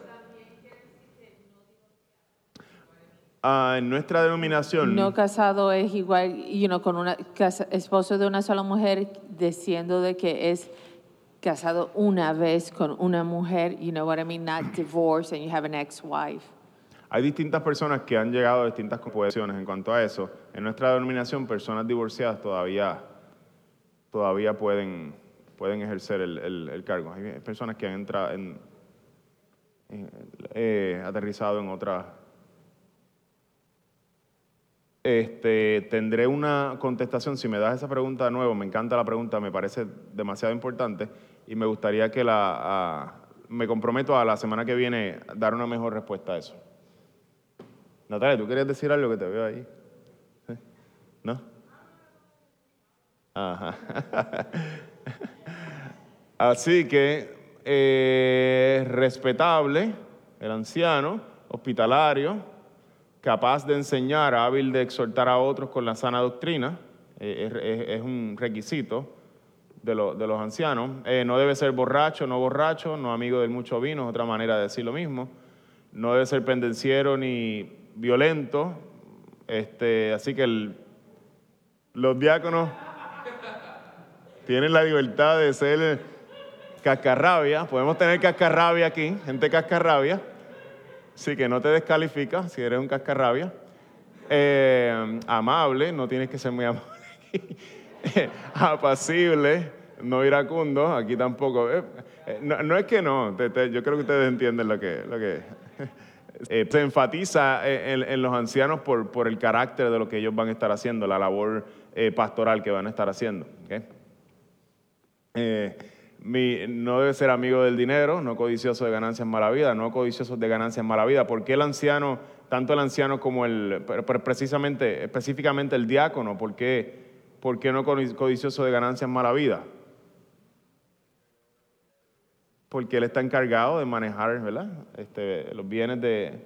Ah, en nuestra denominación. No casado es igual, you know, con una esposo de una sola mujer, diciendo de que es casado una vez con una mujer, you know what I mean, not divorced and you have an ex-wife. Hay distintas personas que han llegado a distintas composiciones en cuanto a eso. En nuestra denominación, personas divorciadas todavía, todavía pueden, pueden ejercer el, el, cargo. Hay personas que han entrado en, eh, aterrizado en otras este, tendré una contestación. Si me das esa pregunta de nuevo, me encanta la pregunta, me parece demasiado importante y me gustaría que la, me comprometo a la semana que viene dar una mejor respuesta a eso. Natalia, ¿tú querías decir algo que te veo ahí? ¿No? Ajá. Así que, eh, respetable, el anciano, hospitalario, capaz de enseñar, hábil de exhortar a otros con la sana doctrina, eh, es, un requisito de, los ancianos. Eh, no debe ser borracho, no borracho, no amigo del mucho vino, es otra manera de decir lo mismo. No debe ser pendenciero ni violento. Este, así que los diáconos tienen la libertad de ser cascarrabia. Podemos tener cascarrabia aquí, gente cascarrabia Sí, que no te descalifica si eres un cascarrabia. Eh, amable, no tienes que ser muy amable. Apacible, no iracundo, aquí tampoco. Eh, eh, no, es que no, yo creo que ustedes entienden lo que, que se enfatiza en, los ancianos por, el carácter de lo que ellos van a estar haciendo, la labor eh, pastoral que van a estar haciendo. Eh, no debe ser amigo del dinero, no codicioso de ganancias mala vida, no codicioso de ganancias mala vida. ¿Por qué el anciano, tanto el anciano como el, precisamente, específicamente el diácono, por qué, por qué no codi- codicioso de ganancias mala vida? Porque él está encargado de manejar, ¿verdad? Este, los bienes de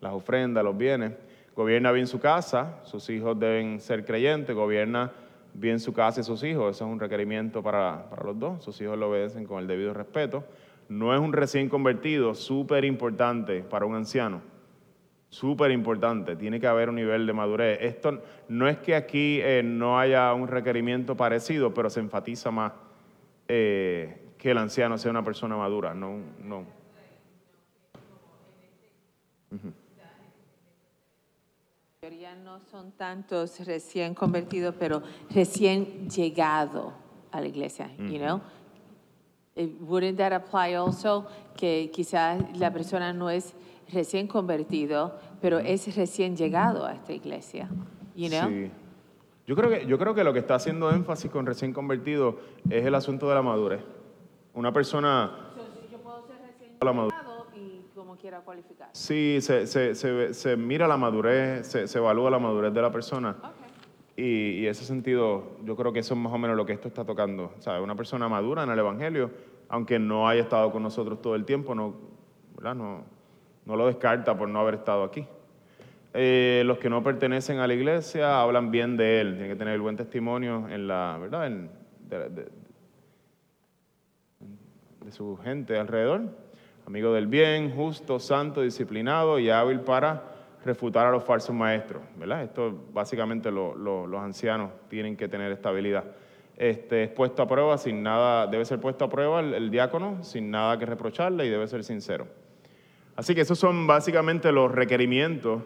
las ofrendas, los bienes. Gobierna bien su casa, sus hijos deben ser creyentes, gobierna bien su casa y sus hijos. Eso es un requerimiento para, para los dos. Sus hijos lo obedecen con el debido respeto. No es un recién convertido, súper importante para un anciano. Súper importante, tiene que haber un nivel de madurez. Esto no es que aquí eh, no haya un requerimiento parecido, pero se enfatiza más eh, que el anciano sea una persona madura. No, no. La mayoría no son tantos recién convertidos, pero recién llegado a la iglesia, you know? Eh, Wouldn't that apply also que quizás la persona no es recién convertido, pero es recién llegado a esta iglesia, you know? Sí. Yo creo, que, yo creo que lo que está haciendo énfasis con recién convertido es el asunto de la madurez. Una persona... Yo puedo ser recién La madurez. llegado y como quiera cualificar. Sí, se, se, se, se mira la madurez, se, se evalúa la madurez de la persona. Y, y ese sentido, yo creo que eso es más o menos lo que esto está tocando. O sea, una persona madura en el Evangelio, aunque no haya estado con nosotros todo el tiempo, no, ¿verdad? no, no lo descarta por no haber estado aquí. Eh, los que no pertenecen a la iglesia hablan bien de él, tienen que tener el buen testimonio en la, ¿verdad? En- de- su gente alrededor. Amigo del bien, justo, santo, disciplinado y hábil para refutar a los falsos maestros. ¿verdad? Esto básicamente lo- lo- los ancianos tienen que tener esta habilidad. Este, es puesto a prueba sin nada, debe ser puesto a prueba el diácono sin nada que reprocharle y debe ser sincero. Así que esos son básicamente los requerimientos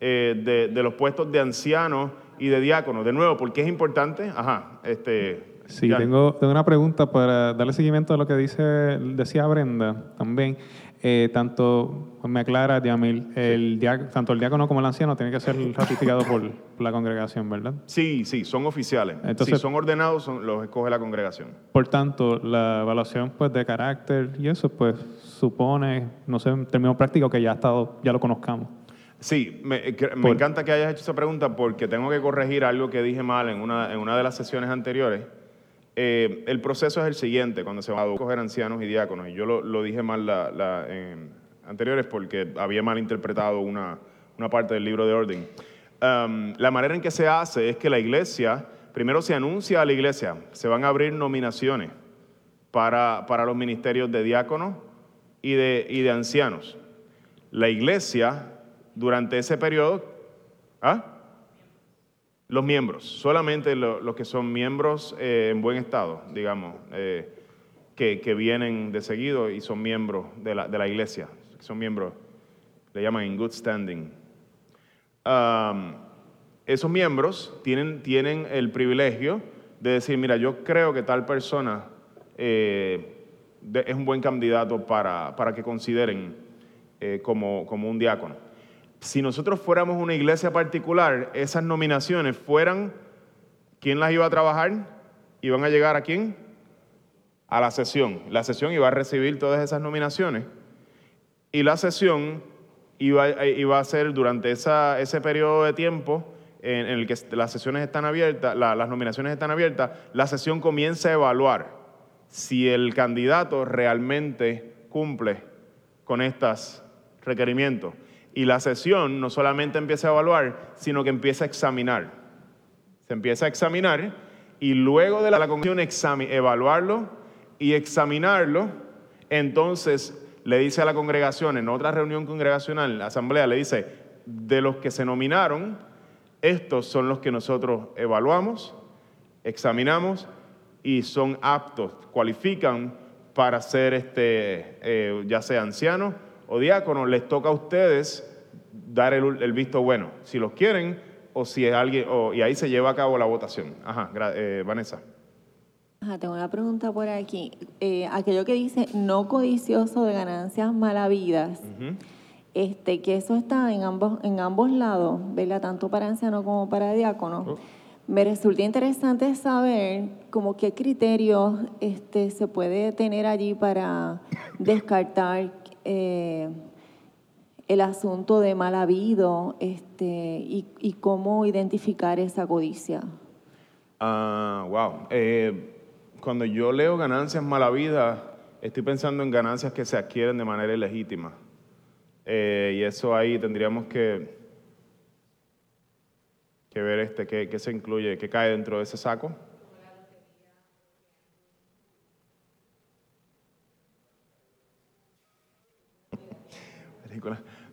eh, de, de los puestos de ancianos y de diáconos. De nuevo, ¿por qué es importante? Ajá, este... Sí, tengo, tengo una pregunta para darle seguimiento a lo que dice, decía Brenda también. Eh, tanto, me aclara, Diamil, el dia- tanto el diácono como el anciano tiene que ser ratificado por la congregación, ¿verdad? Sí, sí, son oficiales. Entonces- si son ordenados, son- los escoge la congregación. Por tanto, la evaluación pues, de carácter y eso, pues supone, no sé, en términos prácticos, que ya, ha estado, ya lo conozcamos. Sí, me, eh, me encanta que hayas hecho esa pregunta porque tengo que corregir algo que dije mal en una, en una de las sesiones anteriores. Eh, el proceso es el siguiente, cuando se va a escoger ancianos y diáconos, y yo lo, lo dije mal la, la- en anteriores porque había mal interpretado una, una parte del libro de orden. Um, la manera en que se hace es que la iglesia, primero se anuncia a la iglesia, se van a abrir nominaciones para, para los ministerios de diáconos y de, ancianos. La iglesia, durante ese periodo, ¿ah? los miembros, solamente lo- los que son miembros eh, en buen estado, digamos, eh, que, vienen de seguido y son miembros de la, iglesia, son miembros, le llaman in good standing. Esos miembros tienen, tienen el privilegio de decir, mira, yo creo que tal persona eh, es un buen candidato para, para que consideren eh, como, como un diácono. Si nosotros fuéramos una iglesia particular, esas nominaciones fueran, ¿quién las iba a trabajar? ¿Iban a llegar a quién? A la sesión. La sesión iba a recibir todas esas nominaciones y la sesión iba, eh, iba a ser durante esa- ese periodo de tiempo en, el que las sesiones están abiertas, la- las nominaciones están abiertas, la sesión comienza a evaluar si el candidato realmente cumple con estos requerimientos. Y la sesión no solamente empieza a evaluar, sino que empieza a examinar. Se empieza a examinar y luego de la, exami- evaluarlo y examinarlo, entonces le dice a la congregación, en otra reunión congregacional, la asamblea, le dice, de los que se nominaron, estos son los que nosotros evaluamos, examinamos y son aptos, cualifican para ser este, eh, ya sea ancianos o diáconos, les toca a ustedes dar el, el visto bueno, si los quieren o si es alguien, o- y ahí se lleva a cabo la votación. Ajá, eh, Vanessa. Ajá, tengo una pregunta por aquí. Eh, aquello que dice no codicioso de ganancias malavidas, este, que eso está en ambos, en ambos lados, ¿verdad? Tanto para anciano como para diácono. Me resulta interesante saber como qué criterios este, se puede tener allí para descartar eh, el asunto de mal habido este, y, cómo identificar esa codicia. Ah, wow. Eh, cuando yo leo ganancias mala vida, estoy pensando en ganancias que se adquieren de manera ilegítima. Eh, y eso ahí tendríamos que, que ver este, qué, qué se incluye, qué cae dentro de ese saco.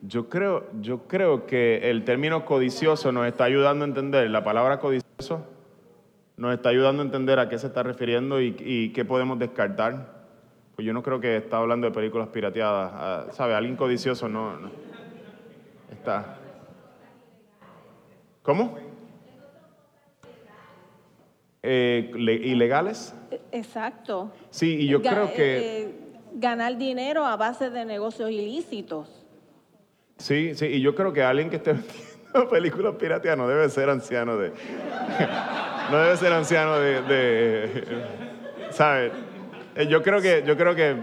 Yo creo, yo creo que el término codicioso nos está ayudando a entender, la palabra codicioso nos está ayudando a entender a qué se está refiriendo y, y qué podemos descartar. Pues yo no creo que está hablando de películas pirateadas. Ah, ¿Sabe? Alguien codicioso no, no. Está. ¿Cómo? Eh, le- ¿Ilegales? Exacto. Sí, y yo Ga- creo que... eh, ganar dinero a base de negocios ilícitos. Sí, sí, y yo creo que alguien que esté vendiendo películas pirateadas no debe ser anciano de... no debe ser anciano de... de ¿Sabes? Eh, Yo creo que, yo creo que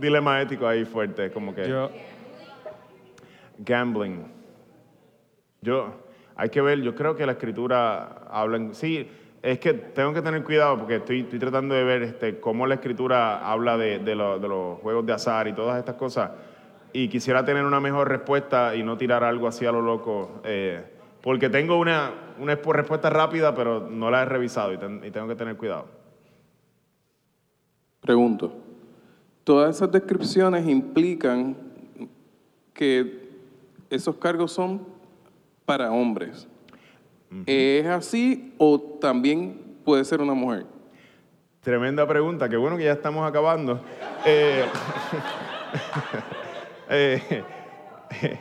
dilema ético ahí fuerte, como que... Yo, Gambling. Yo, hay que ver, yo creo que la escritura habla... en- sí, es que tengo que tener cuidado porque estoy, tratando de ver este, cómo la escritura habla de, de lo- de los juegos de azar y todas estas cosas. Y quisiera tener una mejor respuesta y no tirar algo así a lo loco. eh, porque tengo una, respuesta rápida, pero no la he revisado y, y tengo que tener cuidado. Pregunto, ¿todas esas descripciones implican que esos cargos son para hombres? ¿Es así o también puede ser una mujer? Tremenda pregunta, qué bueno que ya estamos acabando. Eh, eh,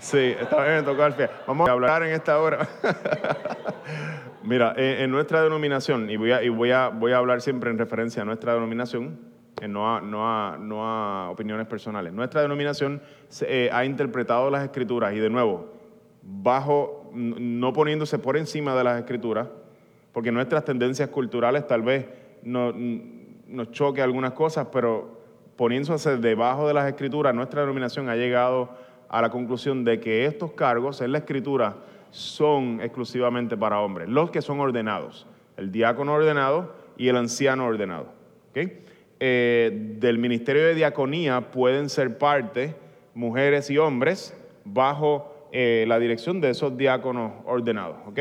sí, esta vez me tocó al pie. Vamos a hablar en esta hora. Mira, en, nuestra denominación, y, voy a, y voy, a, voy a hablar siempre en referencia a nuestra denominación, eh, no, a, no, a, no a opiniones personales. Nuestra denominación eh, ha interpretado las escrituras y de nuevo, bajo, no poniéndose por encima de las escrituras, porque nuestras tendencias culturales tal vez nos choque algunas cosas, pero poniéndose debajo de las escrituras, nuestra denominación ha llegado a la conclusión de que estos cargos en la escritura son exclusivamente para hombres, los que son ordenados, el diácono ordenado y el anciano ordenado. ¿ok? Eh, del ministerio de diaconía pueden ser parte mujeres y hombres bajo eh, la dirección de esos diáconos ordenados. ¿ok?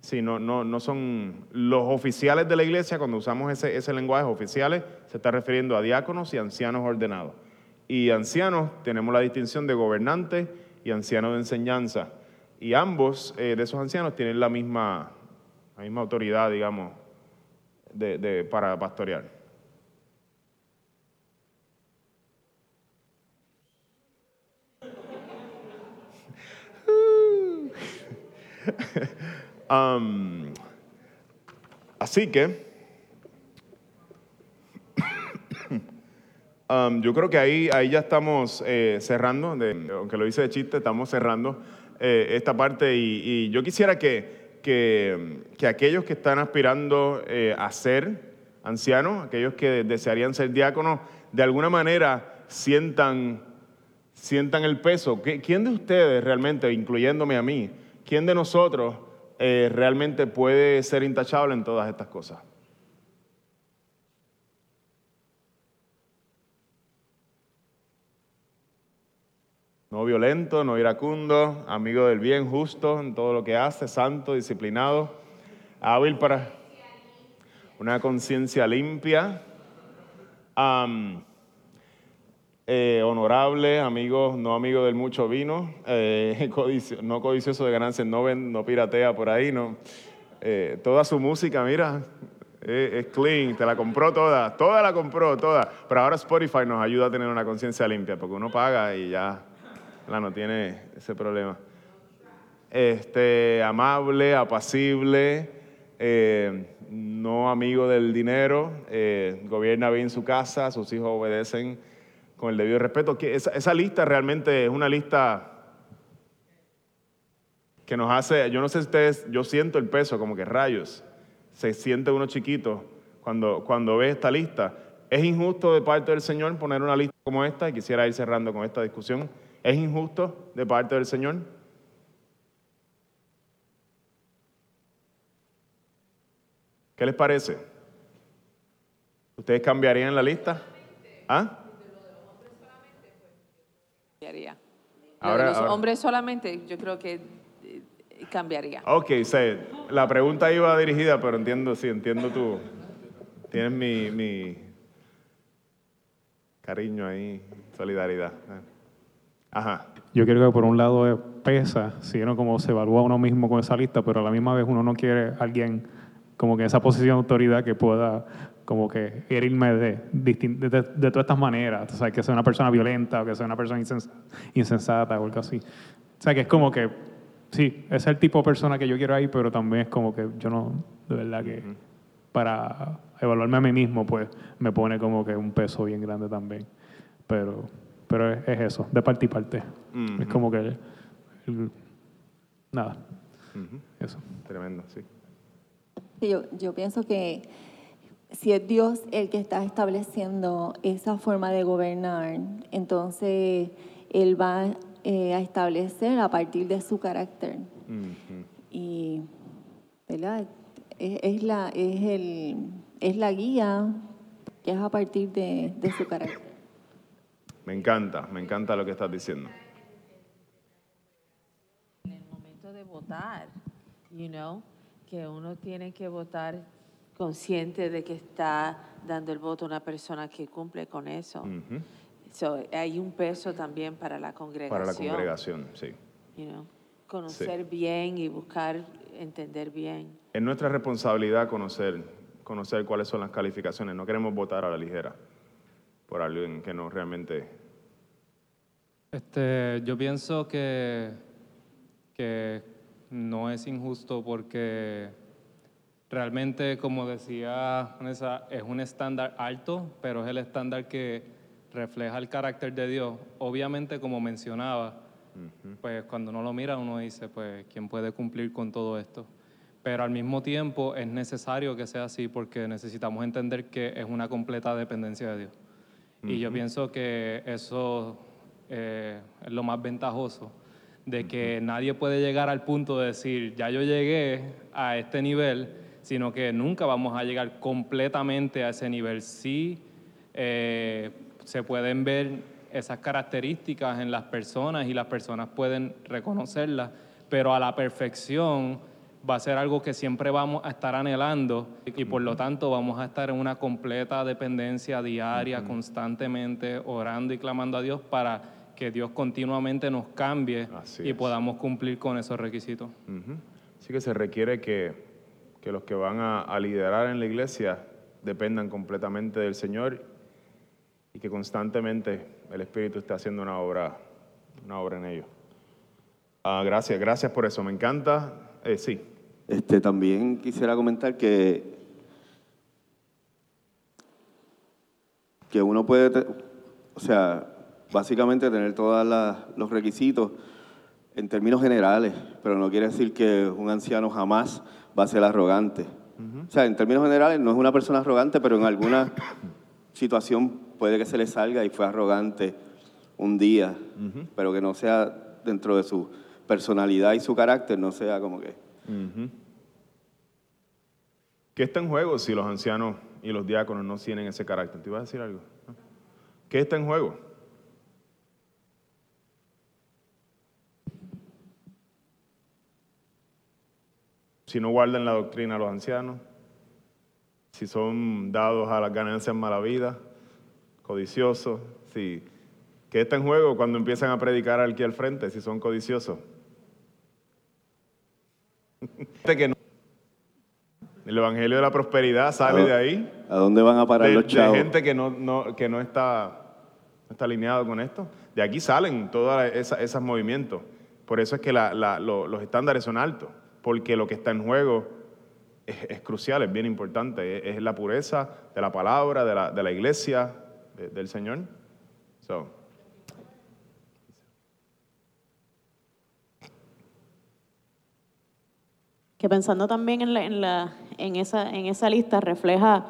Sí, no, no, no son los oficiales de la iglesia, cuando usamos ese, ese lenguaje oficiales, se está refiriendo a diáconos y ancianos ordenados. Y ancianos, tenemos la distinción de gobernante y anciano de enseñanza. Y ambos eh, de esos ancianos tienen la misma, la misma autoridad, digamos, de, para pastorear. Am, así que, am, yo creo que ahí, ahí ya estamos eh, cerrando, aunque lo hice de chiste, estamos cerrando eh, esta parte y, yo quisiera que, que, que aquellos que están aspirando eh, a ser ancianos, aquellos que desearían ser diáconos, de alguna manera sientan sientan el peso. ¿Qué- ¿Quién de ustedes realmente, incluyéndome a mí, quién de nosotros eh, realmente puede ser intachable en todas estas cosas? No violento, no iracundo, amigo del bien, justo en todo lo que hace, santo, disciplinado, hábil para una conciencia limpia. Eh, honorable, amigo, no amigo del mucho vino, eh, no codicioso de ganancias, no, no piratea por ahí, no. Eh, toda su música, mira, eh, es clean, te la compró toda, toda la compró, toda. Pero ahora Spotify nos ayuda a tener una conciencia limpia, porque uno paga y ya la no tiene ese problema. Este, amable, apacible, no amigo del dinero, gobierna bien su casa, sus hijos obedecen con el debido respeto. Que esa, lista realmente es una lista que nos hace, yo no sé si ustedes, yo siento el peso como que rayos, se siente uno chiquito cuando, cuando ve esta lista. ¿Es injusto de parte del Señor poner una lista como esta? Y quisiera ir cerrando con esta discusión. ¿Es injusto de parte del Señor? ¿Qué les parece? ¿Ustedes cambiarían la lista? ¿Ah? Cambiaría. Lo Ahora- de los ahora- hombres solamente, yo creo que eh, cambiaría. Ok, sé, la pregunta iba dirigida, pero entiendo, sí, entiendo tú. Tienes mi, mi cariño ahí, solidaridad. Ajá. Yo creo que por un lado pesa, si no como se evalúa uno mismo con esa lista, pero a la misma vez uno no quiere alguien como que en esa posición de autoridad que pueda como que herirme de, de, de- de todas estas maneras, o sea, que sea una persona violenta o que sea una persona insens- insensata o algo así. O sea, que es como que, sí, ese es el tipo de persona que yo quiero ahí, pero también es como que yo no, de verdad que para evaluarme a mí mismo, pues me pone como que un peso bien grande también. Pero, pero es, es eso, de parte y parte. Es Ujú. como que, el- el- nada, Ujú. eso. Tremendo, sí. Yo, yo pienso que si es Dios el que está estableciendo esa forma de gobernar, entonces Él va eh, a establecer a partir de su carácter. Y, ¿verdad? Es, es la, es, el, es la guía que es a partir de, de su carácter. Me encanta, me encanta lo que estás diciendo. En el momento de votar, you know, que uno tiene que votar consciente de que está dando el voto a una persona que cumple con eso. Ujú. So, hay un peso también para la congregación. Para la congregación, sí. you know, conocer bien y buscar entender bien. Es nuestra responsabilidad conocer, conocer cuáles son las calificaciones. No queremos votar a la ligera por alguien que no realmente... Este, yo pienso que, que no es injusto porque realmente, como decía Vanessa, es un estándar alto, pero es el estándar que refleja el carácter de Dios. Obviamente, como mencionaba, pues cuando uno lo mira, uno dice, pues, ¿quién puede cumplir con todo esto? Pero al mismo tiempo es necesario que sea así porque necesitamos entender que es una completa dependencia de Dios. Y yo pienso que eso eh, es lo más ventajoso, de que nadie puede llegar al punto de decir, ya yo llegué a este nivel, sino que nunca vamos a llegar completamente a ese nivel. Sí eh, se pueden ver esas características en las personas y las personas pueden reconocerlas, pero a la perfección va a ser algo que siempre vamos a estar anhelando y por lo tanto vamos a estar en una completa dependencia diaria, constantemente orando y clamando a Dios para que Dios continuamente nos cambie y es. podamos cumplir con esos requisitos. Ujú. Así que se requiere que, que los que van a, liderar en la iglesia dependan completamente del Señor y que constantemente el Espíritu esté haciendo una obra, una obra en ellos. Ah, gracias, gracias por eso. Me encanta. Eh, sí. Este, también quisiera comentar que, que uno puede, o sea, básicamente tener todos los requisitos en términos generales, pero no quiere decir que un anciano jamás va a ser arrogante. O sea, en términos generales no es una persona arrogante, pero en alguna situación puede que se le salga y fue arrogante un día, pero que no sea dentro de su personalidad y su carácter, no sea como que... ¿Qué está en juego si los ancianos y los diáconos no tienen ese carácter? ¿Te ibas a decir algo? ¿Qué está en juego? Si no guardan la doctrina los ancianos, si son dados a las ganancias mala vida, codiciosos, si, ¿qué está en juego cuando empiezan a predicar aquí al frente si son codiciosos? Que no- El Evangelio de la Prosperidad sale ¿A de ahí. ¿A dónde van a parar de, los de chavos? gente que no, no- que no está, no está alineado con esto. De aquí salen todos esos movimientos. Por eso es que la- la- lo- los estándares son altos, porque lo que está en juego es, es crucial, es bien importante. Es, es la pureza de la palabra, de la, de la iglesia, de- del Señor. So, que pensando también en, la, en, la, en, esa, en esa lista refleja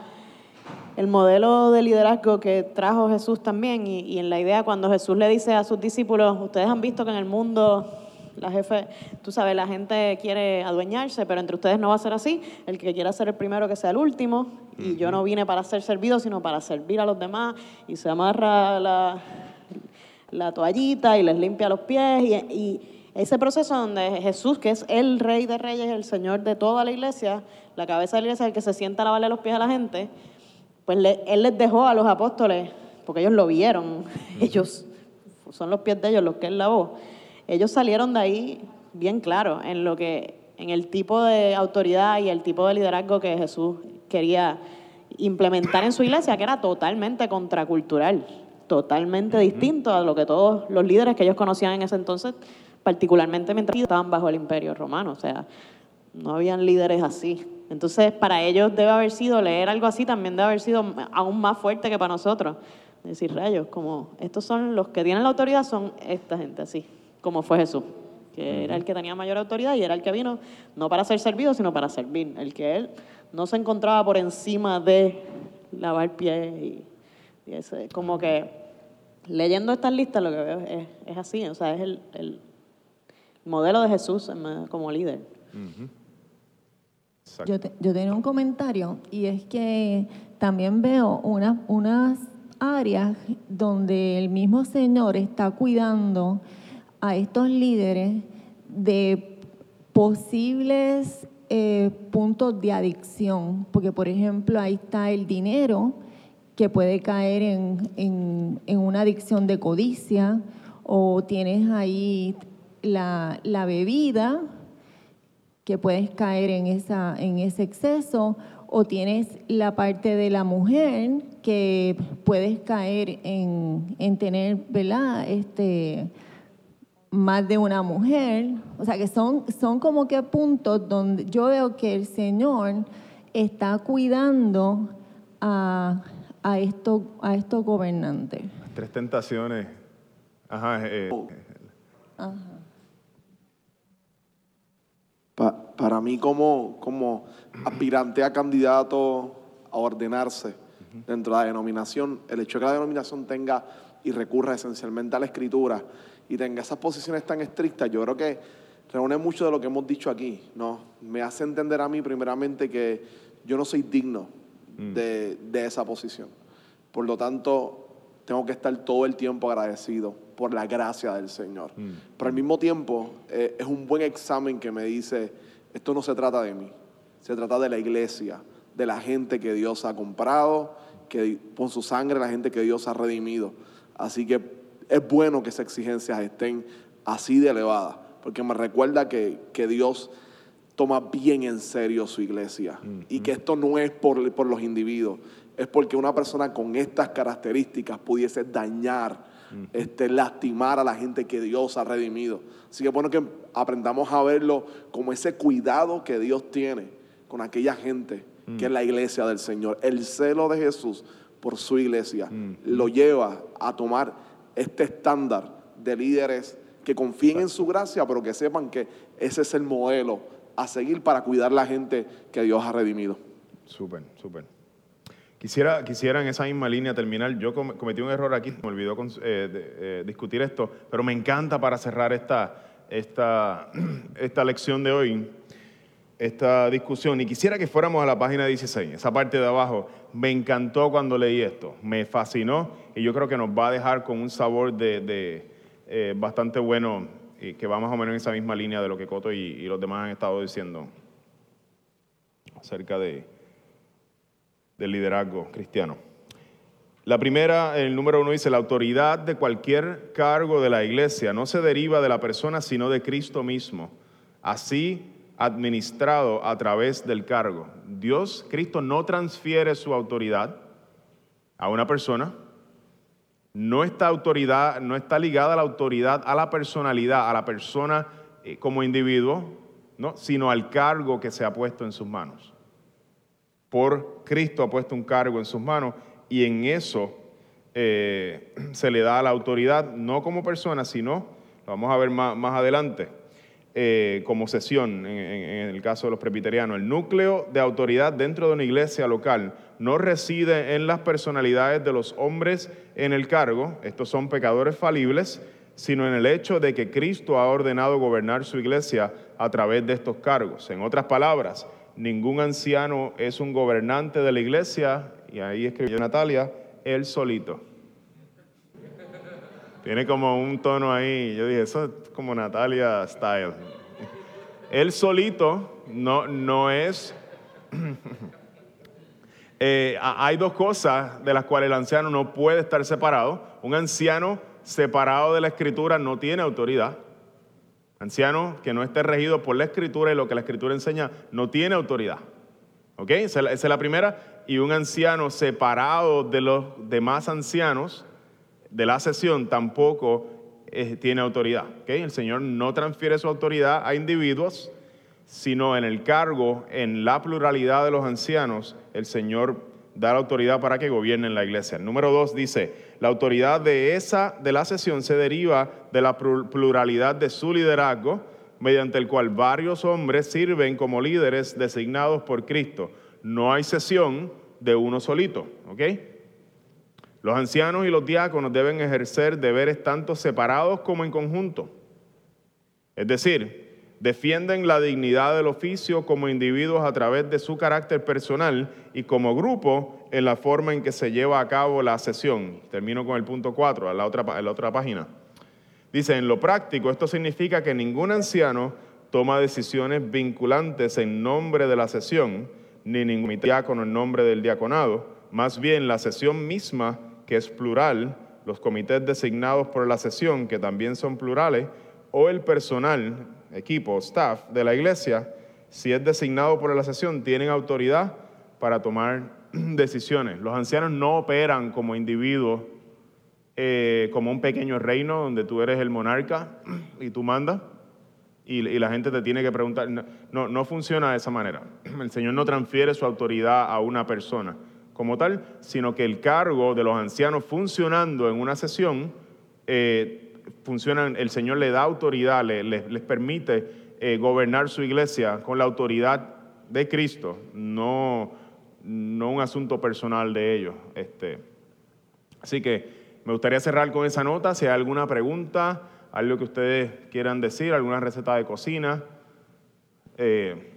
el modelo de liderazgo que trajo Jesús también y, y, en la idea cuando Jesús le dice a sus discípulos, ustedes han visto que en el mundo la jefe, tú sabes, la gente quiere adueñarse, pero entre ustedes no va a ser así. El que quiera ser el primero que sea el último. Y yo no vine para ser servido, sino para servir a los demás. Y se amarra la, la toallita y les limpia los pies. Y, y, ese proceso donde Jesús, que es el rey de reyes, el señor de toda la iglesia, la cabeza de la iglesia, el que se sienta a lavarle los pies a la gente, pues él les dejó a los apóstoles, porque ellos lo vieron, ellos, son los pies de ellos los que él lavó. Ellos salieron de ahí bien claro en lo que, en el tipo de autoridad y el tipo de liderazgo que Jesús quería implementar en su iglesia, que era totalmente contracultural, totalmente distinto a lo que todos los líderes que ellos conocían en ese entonces, particularmente mientras estaban bajo el imperio romano. O sea, no habían líderes así. Entonces, para ellos debe haber sido, leer algo así también debe haber sido aún más fuerte que para nosotros. Decir, rayos, como estos son los que tienen la autoridad, son esta gente así, como fue Jesús, que era el que tenía mayor autoridad y era el que vino no para ser servido, sino para servir. El que él no se encontraba por encima de lavar pies y, y ese, como que leyendo estas listas lo que veo es, es así, o sea, es el, el modelo de Jesús como líder. Uh -huh. Yo, te, yo tenía un comentario y es que también veo una, unas áreas donde el mismo Señor está cuidando a estos líderes de posibles eh, puntos de adicción, porque por ejemplo ahí está el dinero que puede caer en, en, una adicción de codicia, o tienes ahí la, la bebida, que puedes caer en, esa, en ese exceso, o tienes la parte de la mujer que puedes caer en, en tener, ¿verdad? Este, más de una mujer. O sea, que son, son como que puntos donde yo veo que el Señor está cuidando a, a, estos, a estos gobernantes. Tres tentaciones. Ajá. Eh, Ajá. Pa, para mí como, como aspirante a candidato a ordenarse dentro de la denominación, el hecho de que la denominación tenga y recurra esencialmente a la escritura y tenga esas posiciones tan estrictas, yo creo que reúne mucho de lo que hemos dicho aquí, ¿no? Me hace entender a mí primeramente que yo no soy digno Mm. de, de esa posición. Por lo tanto, tengo que estar todo el tiempo agradecido por la gracia del Señor. Mm. Pero al mismo tiempo, eh, es un buen examen que me dice, esto no se trata de mí, se trata de la iglesia, de la gente que Dios ha comprado, que con su sangre la gente que Dios ha redimido. Así que es bueno que esas exigencias estén así de elevadas, porque me recuerda que, que Dios toma bien en serio su iglesia. Y que esto no es por, por los individuos, es porque una persona con estas características pudiese dañar, este, lastimar a la gente que Dios ha redimido. Así que es bueno que aprendamos a verlo como ese cuidado que Dios tiene con aquella gente que es la iglesia del Señor. El celo de Jesús por su iglesia lo lleva a tomar este estándar de líderes que confíen en su gracia, pero que sepan que ese es el modelo a seguir para cuidar la gente que Dios ha redimido. Súper, súper. Quisiera, quisiera en esa misma línea terminar. Yo com cometí un error aquí, me olvidó con, eh, de, eh, discutir esto, pero me encanta para cerrar esta, esta, esta lección de hoy, esta discusión. Y quisiera que fuéramos a la página 16, esa parte de abajo. Me encantó cuando leí esto, me fascinó y yo creo que nos va a dejar con un sabor de, eh, bastante bueno y que va más o menos en esa misma línea de lo que Coto y, y los demás han estado diciendo acerca de, del liderazgo cristiano. La primera, el número uno dice, la autoridad de cualquier cargo de la iglesia no se deriva de la persona, sino de Cristo mismo, así administrado a través del cargo. Dios, Cristo, no transfiere su autoridad a una persona, no está autoridad, no está ligada la autoridad a la personalidad, a la persona eh, como individuo, ¿no? sino al cargo que se ha puesto en sus manos. Por Cristo ha puesto un cargo en sus manos y en eso eh, se le da la autoridad, no como persona, sino, lo vamos a ver más, más adelante, eh, como sesión, en, en el caso de los presbiterianos. El núcleo de autoridad dentro de una iglesia local no reside en las personalidades de los hombres en el cargo, estos son pecadores falibles, sino en el hecho de que Cristo ha ordenado gobernar su iglesia a través de estos cargos. En otras palabras, ningún anciano es un gobernante de la iglesia, y ahí escribió Natalia, él solito. Tiene como un tono ahí, yo dije, eso es como Natalia style. Él solito no, no es... Eh, hay dos cosas de las cuales el anciano no puede estar separado. Un anciano separado de la escritura no tiene autoridad. Anciano que no esté regido por la escritura y lo que la escritura enseña no tiene autoridad. ¿Ok? Esa es la primera. Y un anciano separado de los demás ancianos de la sesión tampoco tiene autoridad. ¿okay? El Señor no transfiere su autoridad a individuos, sino en el cargo, en la pluralidad de los ancianos, el Señor da la autoridad para que gobiernen la iglesia. número dos dice, la autoridad de esa de la sesión se deriva de la pluralidad de su liderazgo, mediante el cual varios hombres sirven como líderes designados por Cristo. No hay sesión de uno solito, ¿ok? Los ancianos y los diáconos deben ejercer deberes tanto separados como en conjunto. Es decir, defienden la dignidad del oficio como individuos a través de su carácter personal y como grupo en la forma en que se lleva a cabo la sesión. Termino con el punto 4, a la otra, a la otra página. Dice, en lo práctico, esto significa que ningún anciano toma decisiones vinculantes en nombre de la sesión, ni ningún diácono en nombre del diaconado. Más bien, la sesión misma, que es plural, los comités designados por la sesión, que también son plurales, o el personal equipo, staff de la iglesia, si es designado por la sesión, tienen autoridad para tomar decisiones. Los ancianos no operan como individuos, eh, como un pequeño reino donde tú eres el monarca y tú mandas y, la gente te tiene que preguntar. No, no funciona de esa manera. El Señor no transfiere su autoridad a una persona como tal, sino que el cargo de los ancianos funcionando en una sesión eh, funcionan, el Señor le da autoridad, les permite eh, gobernar su iglesia con la autoridad de Cristo, no, no un asunto personal de ellos. Este. Así que me gustaría cerrar con esa nota. Si hay alguna pregunta, algo que ustedes quieran decir, alguna receta de cocina. Eh,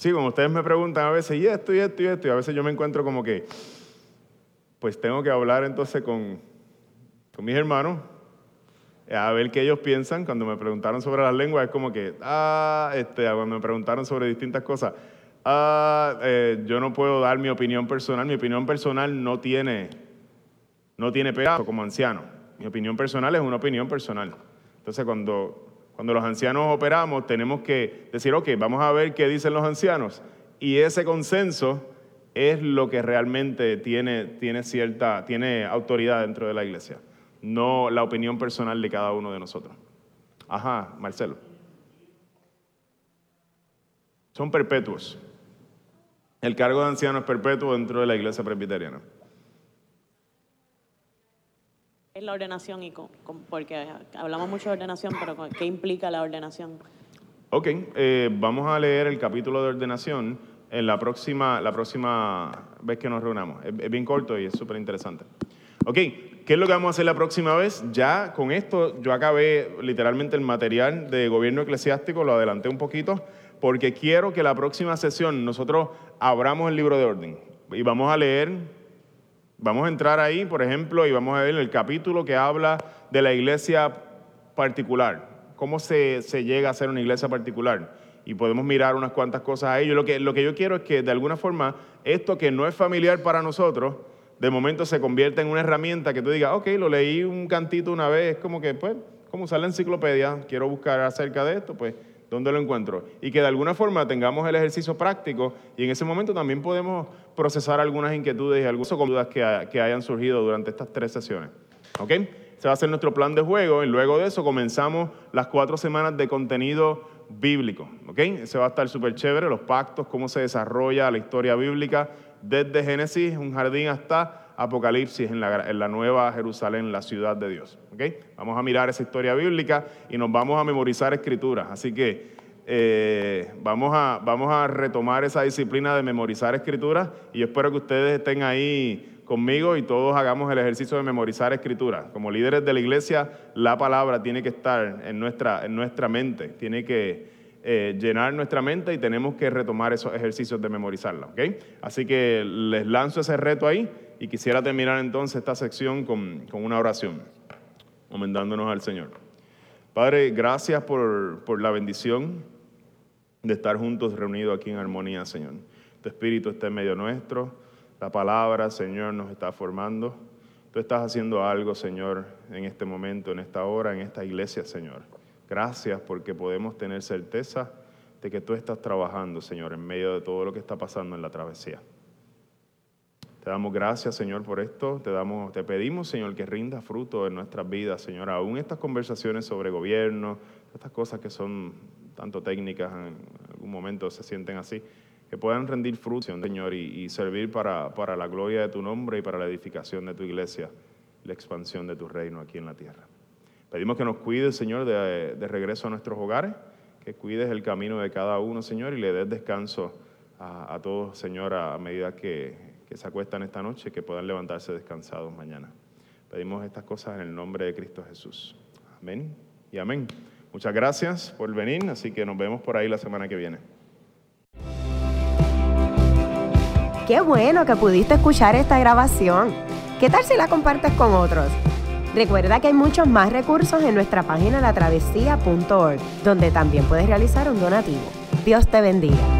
Sí, como ustedes me preguntan a veces, y esto, y esto, y esto, y a veces yo me encuentro como que, pues tengo que hablar entonces con, mis hermanos, a ver qué ellos piensan. Cuando me preguntaron sobre las lenguas, es como que, ah, este, cuando me preguntaron sobre distintas cosas, ah, eh, yo no puedo dar mi opinión personal. Mi opinión personal no tiene, no tiene peso como anciano. Mi opinión personal es una opinión personal. Entonces, cuando cuando los ancianos operamos, tenemos que decir, ok, vamos a ver qué dicen los ancianos. Y ese consenso es lo que realmente tiene, tiene cierta, tiene autoridad dentro de la iglesia, no la opinión personal de cada uno de nosotros. Ajá, Marcelo. Son perpetuos. El cargo de anciano es perpetuo dentro de la iglesia presbiteriana. Es la ordenación y porque hablamos mucho de ordenación, pero ¿qué implica la ordenación? Ok, eh, vamos a leer el capítulo de ordenación en la próxima, la próxima vez que nos reunamos. Es, bien corto y es súper interesante. Ok, ¿qué es lo que vamos a hacer la próxima vez? Ya con esto yo acabé literalmente el material de gobierno eclesiástico, lo adelanté un poquito, porque quiero que la próxima sesión nosotros abramos el libro de orden y vamos a leer Vamos a entrar ahí, por ejemplo, y vamos a ver el capítulo que habla de la iglesia particular, cómo se, llega a ser una iglesia particular. Y podemos mirar unas cuantas cosas ahí. Yo lo, que, lo que yo quiero es que de alguna forma esto que no es familiar para nosotros, de momento se convierta en una herramienta que tú digas, ok, lo leí un cantito una vez, es como que, pues, como usar la enciclopedia, quiero buscar acerca de esto, pues ¿Dónde lo encuentro? Y que de alguna forma tengamos el ejercicio práctico y en ese momento también podemos procesar algunas inquietudes y algunas dudas que, hayan surgido durante estas tres sesiones. ¿Ok? Ese va a ser nuestro plan de juego y luego de eso comenzamos las cuatro semanas de contenido bíblico. ¿Ok? Ese va a estar súper chévere, los pactos, cómo se desarrolla la historia bíblica desde Génesis, un jardín hasta Apocalipsis en la, en la nueva Jerusalén, la ciudad de Dios. ¿ok? Vamos a mirar esa historia bíblica y nos vamos a memorizar escrituras. Así que eh, vamos, a, vamos a retomar esa disciplina de memorizar escrituras y yo espero que ustedes estén ahí conmigo y todos hagamos el ejercicio de memorizar escrituras. Como líderes de la iglesia, la palabra tiene que estar en nuestra, en nuestra mente, tiene que eh, llenar nuestra mente y tenemos que retomar esos ejercicios de memorizarla. ¿ok? Así que les lanzo ese reto ahí y quisiera terminar entonces esta sección con, con una oración, encomendándonos al Señor. Padre, gracias por, por la bendición de estar juntos reunidos aquí en armonía, Señor. Tu Espíritu está en medio nuestro, la palabra, Señor, nos está formando. Tú estás haciendo algo, Señor, en este momento, en esta hora, en esta iglesia, Señor. Gracias porque podemos tener certeza de que tú estás trabajando, Señor, en medio de todo lo que está pasando en la travesía. Te damos gracias, Señor, por esto. Te, damos, te pedimos, Señor, que rinda fruto en nuestras vidas, Señor. Aún estas conversaciones sobre gobierno, estas cosas que son tanto técnicas, en algún momento se sienten así, que puedan rendir fruto, Señor, y, servir para, para la gloria de tu nombre y para la edificación de tu iglesia, la expansión de tu reino aquí en la tierra. Pedimos que nos cuides, Señor, de, regreso a nuestros hogares, que cuides el camino de cada uno, Señor, y le des descanso a, todos, Señor, a medida que, que se acuestan esta noche, que puedan levantarse descansados mañana. Pedimos estas cosas en el nombre de Cristo Jesús. Amén y amén. Muchas gracias por venir, así que nos vemos por ahí la semana que viene. Qué bueno que pudiste escuchar esta grabación. ¿Qué tal si la compartes con otros? Recuerda que hay muchos más recursos en nuestra página latravesía.org, donde también puedes realizar un donativo. Dios te bendiga.